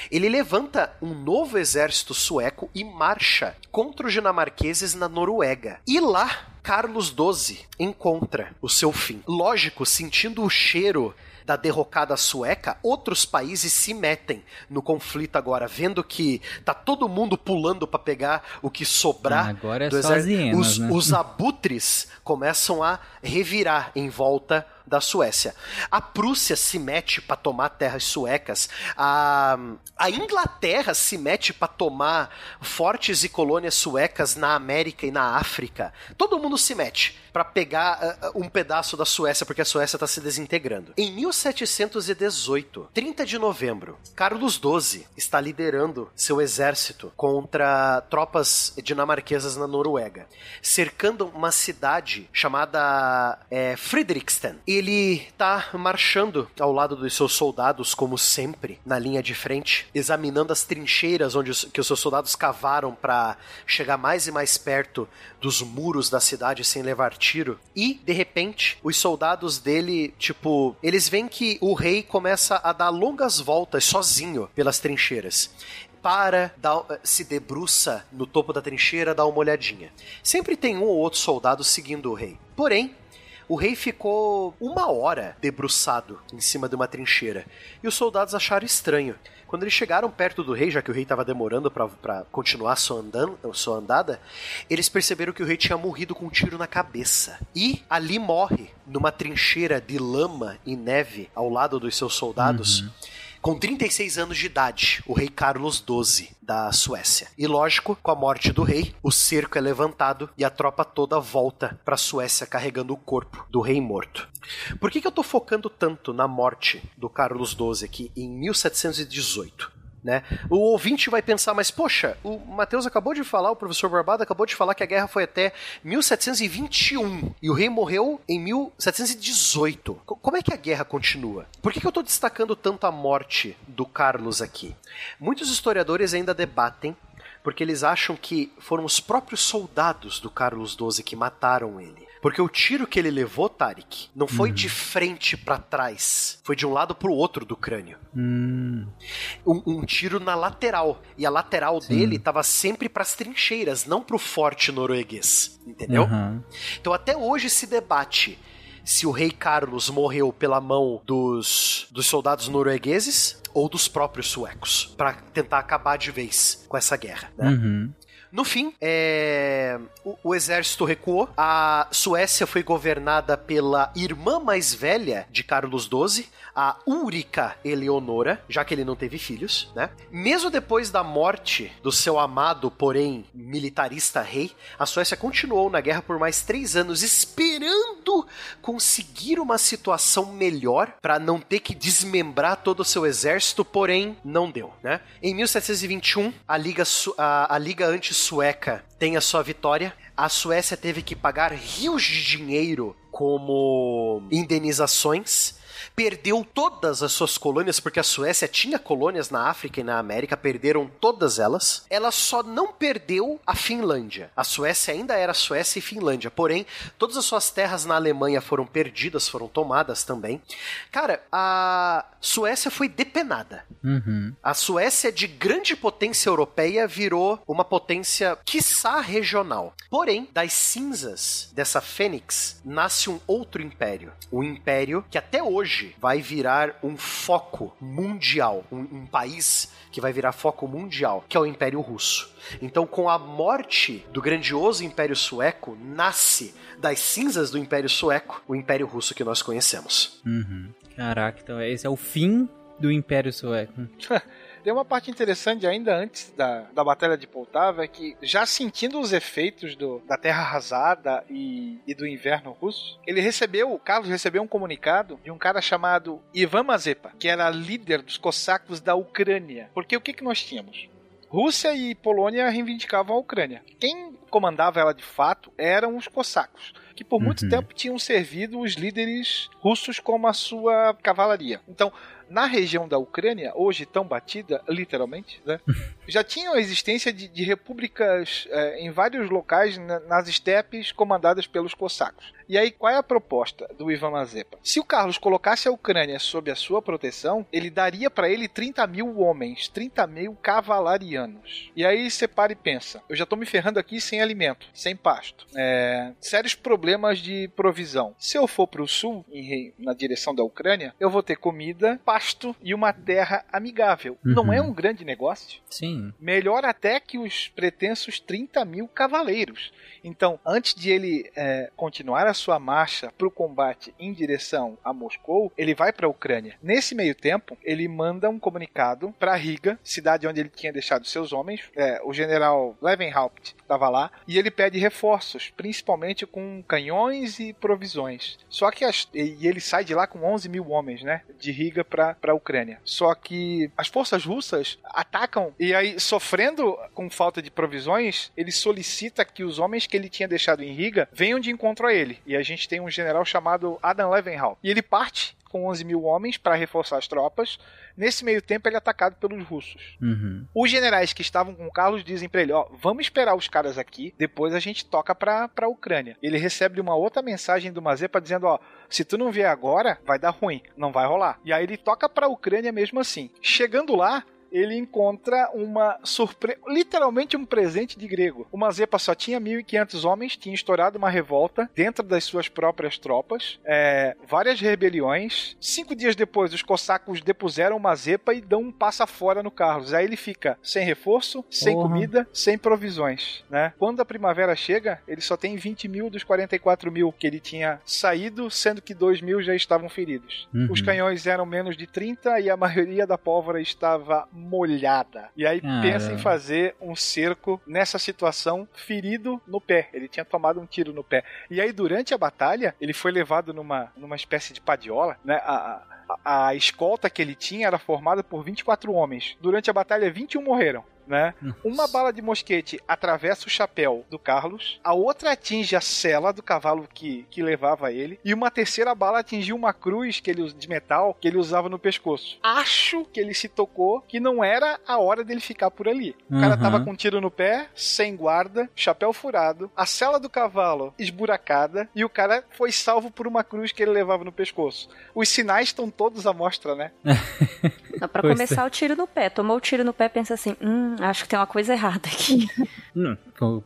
Speaker 2: Ele levanta um novo exército sueco e marcha contra os dinamarqueses na Noruega. E lá, Carlos XII encontra o seu fim. Lógico, sentindo o cheiro da derrocada sueca, outros países se metem no conflito agora, vendo que tá todo mundo pulando para pegar o que sobrar
Speaker 1: ah, agora é
Speaker 2: do
Speaker 1: exército.
Speaker 2: Os,
Speaker 1: né?
Speaker 2: os abutres começam a revirar em volta da Suécia. A Prússia se mete para tomar terras suecas. A, a Inglaterra se mete para tomar fortes e colônias suecas na América e na África. Todo mundo se mete para pegar uh, um pedaço da Suécia, porque a Suécia está se desintegrando. Em 1718, 30 de novembro, Carlos XII está liderando seu exército contra tropas dinamarquesas na Noruega, cercando uma cidade chamada é. Ele está marchando ao lado dos seus soldados, como sempre, na linha de frente, examinando as trincheiras onde os, que os seus soldados cavaram para chegar mais e mais perto dos muros da cidade sem levar tiro. E, de repente, os soldados dele, tipo, eles veem que o rei começa a dar longas voltas sozinho pelas trincheiras para, dá, se debruça no topo da trincheira, dá uma olhadinha. Sempre tem um ou outro soldado seguindo o rei. Porém, o rei ficou uma hora debruçado em cima de uma trincheira e os soldados acharam estranho. Quando eles chegaram perto do rei, já que o rei estava demorando para continuar sua, andan sua andada, eles perceberam que o rei tinha morrido com um tiro na cabeça. E ali morre, numa trincheira de lama e neve ao lado dos seus soldados. Uhum com 36 anos de idade, o rei Carlos XII da Suécia. E lógico, com a morte do rei, o cerco é levantado e a tropa toda volta para a Suécia carregando o corpo do rei morto. Por que, que eu tô focando tanto na morte do Carlos XII aqui em 1718? Né? O ouvinte vai pensar, mas poxa, o Matheus acabou de falar, o professor Barbado acabou de falar que a guerra foi até 1721 e o rei morreu em 1718. C como é que a guerra continua? Por que, que eu estou destacando tanto a morte do Carlos aqui? Muitos historiadores ainda debatem porque eles acham que foram os próprios soldados do Carlos XII que mataram ele. Porque o tiro que ele levou, Tarik, não foi de frente para trás, foi de um lado pro outro do crânio.
Speaker 1: Hum.
Speaker 2: Um, um tiro na lateral. E a lateral
Speaker 1: Sim.
Speaker 2: dele tava sempre pras trincheiras, não pro forte norueguês. Entendeu?
Speaker 1: Aham.
Speaker 2: Então até hoje se debate se o rei Carlos morreu pela mão dos, dos soldados noruegueses ou dos próprios suecos, para tentar acabar de vez com essa guerra. Né?
Speaker 1: Uhum.
Speaker 2: No fim, é, o, o exército recuou. A Suécia foi governada pela irmã mais velha de Carlos XII, a Úrica Eleonora, já que ele não teve filhos, né? Mesmo depois da morte do seu amado, porém militarista rei, a Suécia continuou na guerra por mais três anos, esperando conseguir uma situação melhor para não ter que desmembrar todo o seu exército, porém não deu, né? Em 1721, a Liga, a, a Liga Anti-Sueca tem a sua vitória. A Suécia teve que pagar rios de dinheiro como indenizações. Perdeu todas as suas colônias, porque a Suécia tinha colônias na África e na América, perderam todas elas. Ela só não perdeu a Finlândia. A Suécia ainda era Suécia e Finlândia, porém, todas as suas terras na Alemanha foram perdidas, foram tomadas também. Cara, a Suécia foi depenada.
Speaker 1: Uhum.
Speaker 2: A Suécia, de grande potência europeia, virou uma potência, quiçá, regional. Porém, das cinzas dessa fênix, nasce um outro império. Um império que até hoje vai virar um foco mundial. Um, um país que vai virar foco mundial, que é o Império Russo. Então, com a morte do grandioso Império Sueco, nasce das cinzas do Império Sueco o Império Russo que nós conhecemos.
Speaker 1: Uhum. Caraca, então esse é o fim do Império Sueco.
Speaker 6: Tem uma parte interessante ainda antes da, da Batalha de Poltava, é que já sentindo os efeitos do, da terra arrasada e, e do inverno russo, ele recebeu, o Carlos recebeu um comunicado de um cara chamado Ivan Mazepa, que era líder dos cossacos da Ucrânia. Porque o que, que nós tínhamos? Rússia e Polônia reivindicavam a Ucrânia. Quem comandava ela de fato eram os cossacos, que por muito
Speaker 1: Uhum.
Speaker 6: tempo tinham servido os líderes russos como a sua cavalaria. Então, na região da Ucrânia, hoje tão batida, literalmente, né, já tinham a existência de, de repúblicas eh, em vários locais na- nas estepes comandadas pelos cossacos. E aí, qual é a proposta do Ivan Mazepa? Se o Carlos colocasse a Ucrânia sob a sua proteção, ele daria para ele 30 mil homens, 30 mil cavalarianos. E aí você para e pensa: eu já tô me ferrando aqui sem alimento, sem pasto. É, sérios problemas de provisão. Se eu for para o sul, em na direção da Ucrânia, eu vou ter comida, pasto e uma terra amigável. Não
Speaker 1: Uhum.
Speaker 6: é um grande negócio?
Speaker 1: Sim.
Speaker 6: Melhor até que os pretensos 30 mil cavaleiros. Então, antes de ele é, continuar a sua marcha para o combate em direção a Moscou, ele vai para a Ucrânia. Nesse meio tempo, ele manda um comunicado para Riga, cidade onde ele tinha deixado seus homens. É, o general Levenhaupt estava lá e ele pede reforços, principalmente com canhões e provisões. Só que as, e ele sai de lá com 11 mil homens, né, de Riga para a Ucrânia. Só que as forças russas atacam e aí sofrendo com falta de provisões, ele solicita que os homens que ele tinha deixado em Riga venham de encontro a ele. E a gente tem um general chamado Adam Levenhaupt. E ele parte com 11 mil homens para reforçar as tropas. Nesse meio tempo, ele é atacado pelos russos.
Speaker 1: Uhum.
Speaker 6: Os generais que estavam com o Carlos dizem pra ele: Ó, vamos esperar os caras aqui, depois a gente toca pra, pra Ucrânia. Ele recebe uma outra mensagem do Mazepa dizendo: Ó, se tu não vier agora, vai dar ruim, não vai rolar. E aí ele toca pra Ucrânia mesmo assim. Chegando lá, ele encontra uma surpresa, literalmente um presente de grego. O Mazepa só tinha 1.500 homens, tinha estourado uma revolta dentro das suas próprias tropas, é, várias rebeliões. Cinco dias depois, os cossacos depuseram o Mazepa e dão um passa fora no Carlos. Aí ele fica sem reforço, sem
Speaker 1: Porra.
Speaker 6: comida, sem provisões, né? Quando a primavera chega, ele só tem 20 mil dos 44 mil que ele tinha saído, sendo que 2 mil já estavam feridos.
Speaker 1: Uhum.
Speaker 6: Os canhões eram menos de 30 e a maioria da pólvora estava molhada. E aí pensa em fazer um cerco nessa situação ferido no pé. Ele tinha tomado um tiro no pé. E aí durante a batalha, ele foi levado numa, numa espécie de padiola, né? A, a, a escolta que ele tinha era formada por 24 homens. Durante a batalha, 21 morreram. Né? Uma bala de mosquete atravessa o chapéu do Carlos, a outra atinge a sela do cavalo que, que levava ele, e uma terceira bala atingiu uma cruz que ele, de metal que ele usava no pescoço. Acho que ele se tocou que não era a hora dele ficar por ali. O cara
Speaker 1: Uhum.
Speaker 6: tava com um tiro no pé, sem guarda, chapéu furado, a sela do cavalo esburacada, e o cara foi salvo por uma cruz que ele levava no pescoço. Os sinais estão todos à mostra, né?
Speaker 5: Não, pra
Speaker 1: Pois
Speaker 5: começar, o tiro no pé. Tomou o tiro no pé, pensa assim: hum, acho que tem uma coisa errada aqui.
Speaker 1: Hum,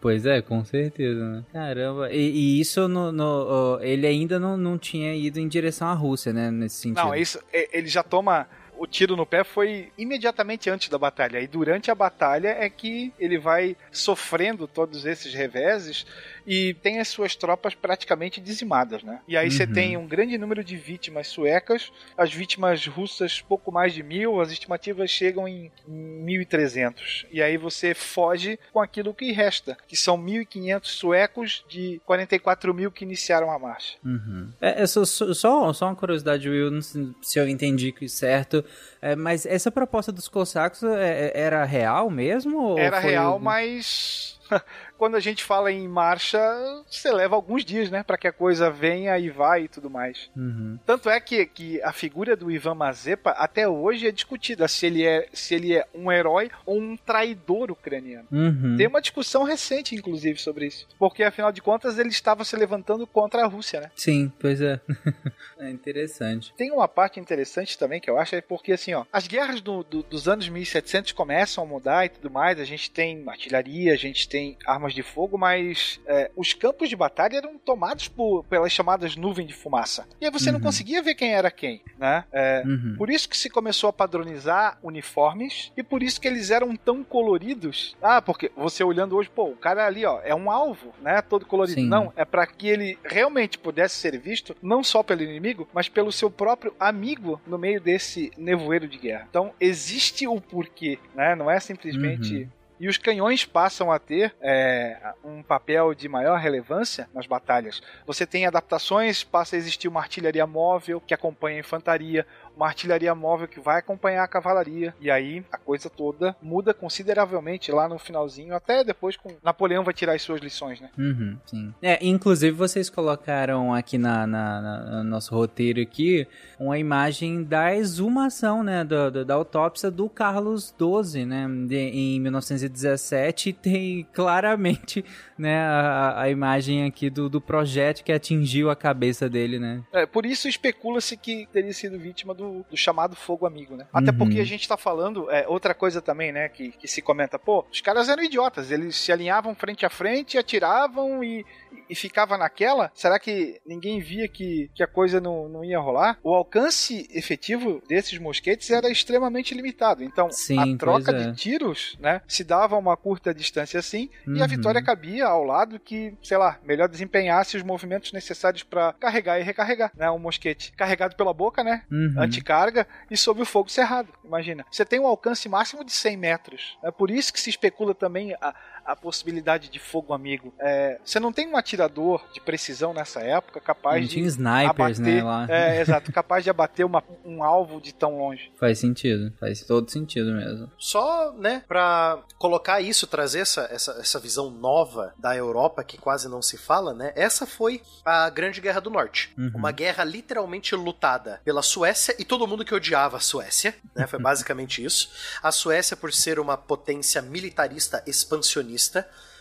Speaker 1: pois é, com certeza, né? Caramba. E, e isso no, no- ele ainda não, não tinha ido em direção à Rússia, né? Nesse sentido.
Speaker 6: Não, isso, ele já toma. O tiro no pé foi imediatamente antes da batalha. E durante a batalha é que ele vai sofrendo todos esses reveses e tem as suas tropas praticamente dizimadas, né? E aí você
Speaker 1: Uhum.
Speaker 6: tem um grande número de vítimas suecas, as vítimas russas pouco mais de mil, as estimativas chegam em 1.300. E aí você foge com aquilo que resta, que são 1.500 suecos de 44 mil que iniciaram a marcha.
Speaker 1: Uhum. É, é só, só, só uma curiosidade, Will, não sei se eu entendi que certo, é, mas essa proposta dos cossacos é- é- era real mesmo? ou
Speaker 6: Era
Speaker 1: foi
Speaker 6: real, mas quando a gente fala em marcha, você leva alguns dias, né, Pra que a coisa venha e vá e tudo mais.
Speaker 1: Uhum.
Speaker 6: Tanto é que, que a figura do Ivan Mazepa até hoje é discutida se ele é se ele é um herói ou um traidor ucraniano.
Speaker 1: Uhum.
Speaker 6: Tem uma discussão recente, inclusive, sobre isso. Porque, afinal de contas, ele estava se levantando contra a Rússia, né?
Speaker 1: Sim, pois é. é interessante.
Speaker 6: Tem uma parte interessante também que eu acho, é porque assim, ó, as guerras do- do- dos anos 1700 começam a mudar e tudo mais, a gente tem artilharia, a gente tem armas de fogo, mas é, os campos de batalha eram tomados por, pelas chamadas nuvens de fumaça. E aí você não
Speaker 1: Uhum.
Speaker 6: conseguia ver quem era quem, né? É,
Speaker 1: Uhum.
Speaker 6: por isso que se começou a padronizar uniformes e por isso que eles eram tão coloridos. Ah, porque você olhando hoje, pô, o cara ali, ó, é um alvo, né? Todo colorido.
Speaker 1: Sim.
Speaker 6: Não, é para que ele realmente pudesse ser visto não só pelo inimigo, mas pelo seu próprio amigo no meio desse nevoeiro de guerra. Então existe o porquê, né? Não é simplesmente
Speaker 1: Uhum.
Speaker 6: E os canhões passam a ter é, um papel de maior relevância nas batalhas. Você tem adaptações, passa a existir uma artilharia móvel que acompanha a infantaria, uma artilharia móvel que vai acompanhar a cavalaria, e aí a coisa toda muda consideravelmente lá no finalzinho, até depois com Napoleão vai tirar as suas lições, né?
Speaker 1: Uhum, sim. É, inclusive vocês colocaram aqui na, na- na- no nosso roteiro aqui uma imagem da exumação, né, da, da, da autópsia do Carlos XII, né, de- em 1917 e tem claramente, né, a, a imagem aqui do, do projétil que atingiu a cabeça dele, né.
Speaker 6: É, por isso especula-se que teria sido vítima do, do chamado fogo amigo, né? Até
Speaker 1: Uhum.
Speaker 6: porque a gente tá falando, é, outra coisa também, né, que, que se comenta, pô, os caras eram idiotas, eles se alinhavam frente a frente, atiravam e, e ficava naquela. Será que ninguém via que, que a coisa não, não ia rolar? O alcance efetivo desses mosquetes era extremamente limitado. Então,
Speaker 1: Sim,
Speaker 6: a troca
Speaker 1: é.
Speaker 6: de tiros, né, se dava a uma curta distância assim, e a
Speaker 1: Uhum.
Speaker 6: vitória cabia ao lado que, sei lá, melhor desempenhasse os movimentos necessários para carregar e recarregar, né, um mosquete carregado pela boca, né,
Speaker 1: Uhum.
Speaker 6: anticarga e sob o fogo cerrado. Imagina, você tem um alcance máximo de 100 metros. É por isso que se especula também a, a possibilidade de fogo amigo. É, você não tem um atirador de precisão nessa época capaz
Speaker 1: Não
Speaker 6: de
Speaker 1: tinha snipers,
Speaker 6: abater,
Speaker 1: né, lá.
Speaker 6: É, exato, capaz de abater uma- um alvo de tão longe.
Speaker 1: Faz sentido, faz todo sentido mesmo.
Speaker 2: Só, né, pra colocar isso, trazer essa, essa, essa visão nova da Europa que quase não se fala, né? Essa foi a Grande Guerra do Norte.
Speaker 1: Uhum.
Speaker 2: Uma guerra literalmente lutada pela Suécia e todo mundo que odiava a Suécia, né? Foi basicamente isso. A Suécia, por ser uma potência militarista expansionista,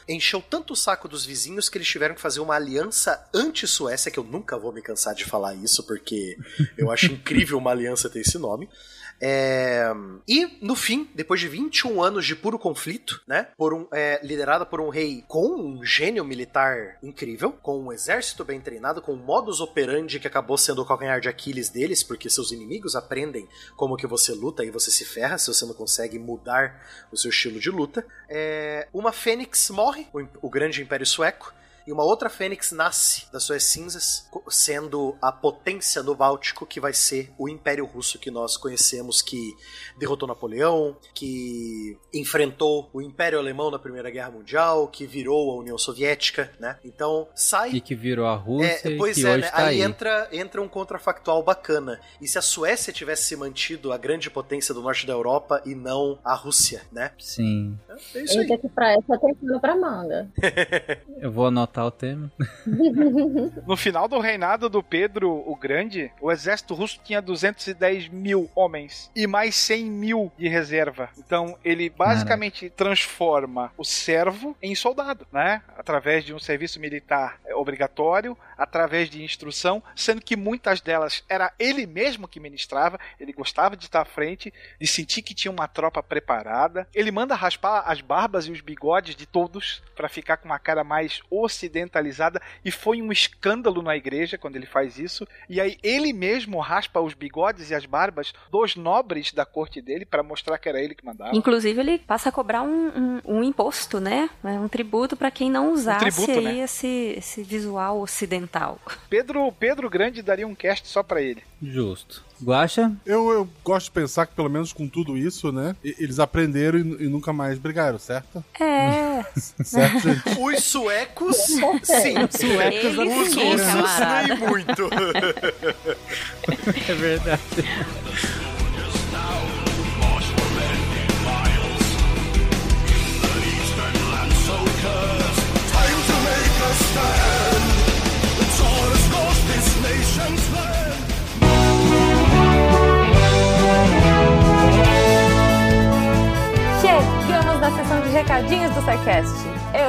Speaker 2: encheu tanto o saco dos vizinhos que eles tiveram que fazer uma aliança anti-Suécia, que eu nunca vou me cansar de falar isso, porque eu acho incrível uma aliança ter esse nome. É... E, no fim, depois de 21 anos de puro conflito, né? Por um, é, liderada por um rei com um gênio militar incrível, com um exército bem treinado, com um modus operandi que acabou sendo o calcanhar de Aquiles deles, porque seus inimigos aprendem como que você luta e você se ferra se você não consegue mudar o seu estilo de luta. É... Uma fênix morre, o, o grande império sueco, e uma outra Fênix nasce das suas cinzas, sendo a potência no Báltico que vai ser o Império Russo que nós conhecemos, que derrotou Napoleão, que enfrentou o Império Alemão na Primeira Guerra Mundial, que virou a União Soviética, né? Então sai.
Speaker 1: E que virou a Rússia.
Speaker 2: É, pois
Speaker 1: e que
Speaker 2: é,
Speaker 1: hoje
Speaker 2: né?
Speaker 1: tá
Speaker 2: aí,
Speaker 1: aí
Speaker 2: Entra, entra um contrafactual bacana. E se a Suécia tivesse se mantido a grande potência do norte da Europa e não a Rússia, né?
Speaker 1: Sim.
Speaker 2: É isso aí.
Speaker 3: Eita, que pra essa tem pra manga.
Speaker 1: Eu vou anotar o tema.
Speaker 6: No final do reinado do Pedro o Grande, o exército russo tinha 210 mil homens e mais 100 mil de reserva. Então ele basicamente transforma o servo em soldado, né? Através de um serviço militar obrigatório, através de instrução, sendo que muitas delas era ele mesmo que ministrava. Ele gostava de estar à frente, de sentir que tinha uma tropa preparada. Ele manda raspar as barbas e os bigodes de todos para ficar com uma cara mais ocidentalizada e foi um escândalo na igreja quando ele faz isso. E aí ele mesmo raspa os bigodes e as barbas dos nobres da corte dele para mostrar que era ele que mandava.
Speaker 5: Inclusive, ele passa a cobrar um, um, um imposto, né? Um tributo para quem não usasse
Speaker 6: tributo,
Speaker 5: aí
Speaker 6: né?
Speaker 5: esse, esse visual ocidental.
Speaker 6: Pedro Pedro Grande daria um cast só para ele.
Speaker 1: Justo. Guaxa?
Speaker 4: Eu, eu gosto de pensar que, pelo menos com tudo isso, né? Eles aprenderam e, e nunca mais brigaram, certo?
Speaker 5: É.
Speaker 4: Certo, gente?
Speaker 2: Os suecos, sim.
Speaker 1: Suecos
Speaker 5: Eles
Speaker 2: Os
Speaker 5: sim,
Speaker 2: russos,
Speaker 5: camarada.
Speaker 2: nem muito.
Speaker 1: É verdade.
Speaker 8: Chegamos na sessão de recadinhos do SciCast.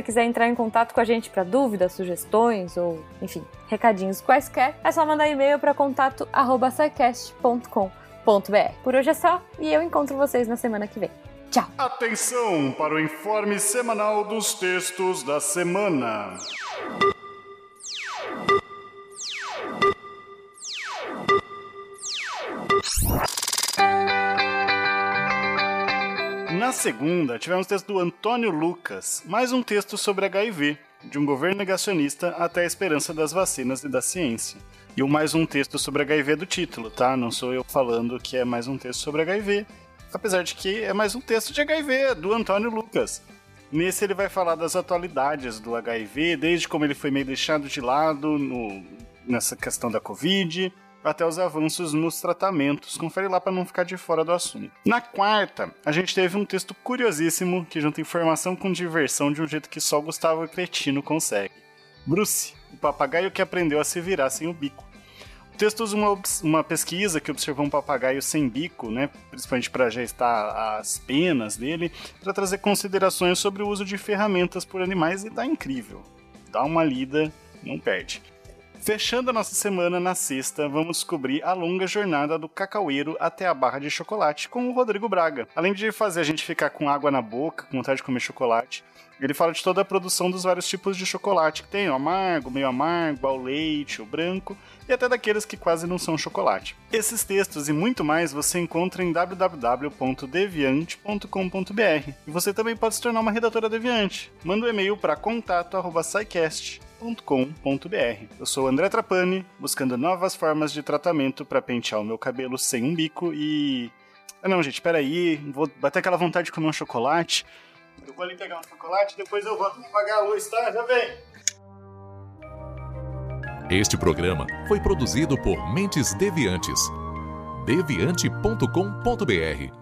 Speaker 8: quiser entrar em contato com a gente para dúvidas, sugestões ou, enfim, recadinhos quaisquer, é só mandar e-mail para contato@scicast.com.br. Por hoje é só e eu encontro vocês na semana que vem. Tchau.
Speaker 10: Atenção para o informe semanal dos textos da semana. Na segunda, tivemos texto do Antônio Lucas, mais um texto sobre HIV, de um governo negacionista até a esperança das vacinas e da ciência. E o mais um texto sobre HIV do título, tá? Não sou eu falando que é mais um texto sobre HIV, apesar de que é mais um texto de HIV, do Antônio Lucas. Nesse ele vai falar das atualidades do HIV, desde como ele foi meio deixado de lado no- nessa questão da Covid, até os avanços nos tratamentos. Confere lá para não ficar de fora do assunto. Na quarta, a gente teve um texto curiosíssimo que junta informação com diversão de um jeito que só Gustavo Cretino consegue. Bruce, o papagaio que aprendeu a se virar sem o bico. O texto usa uma, uma pesquisa que observou um papagaio sem bico, né, principalmente para gestar as penas dele, para trazer considerações sobre o uso de ferramentas por animais e tá incrível. Dá uma lida, não perde. Fechando a nossa semana na sexta, vamos descobrir a longa jornada do cacaueiro até a barra de chocolate com o Rodrigo Braga. Além de fazer a gente ficar com água na boca, com vontade de comer chocolate, ele fala de toda a produção dos vários tipos de chocolate que tem, o amargo, meio amargo, ao leite, o branco e até daqueles que quase não são chocolate. Esses textos e muito mais você encontra em www.deviante.com.br. E você também pode se tornar uma redatora deviante. Manda um e-mail para contato@scicast.com.br. Eu sou André Trapani, buscando novas formas de tratamento para pentear o meu cabelo sem um bico e ah, não, gente, peraí, vou bater aquela vontade de comer um chocolate. Eu vou ali pegar um chocolate, depois eu volto pra apagar a luz, tá? Já vem.
Speaker 11: Este programa foi produzido por Mentes Deviantes. deviante.com.br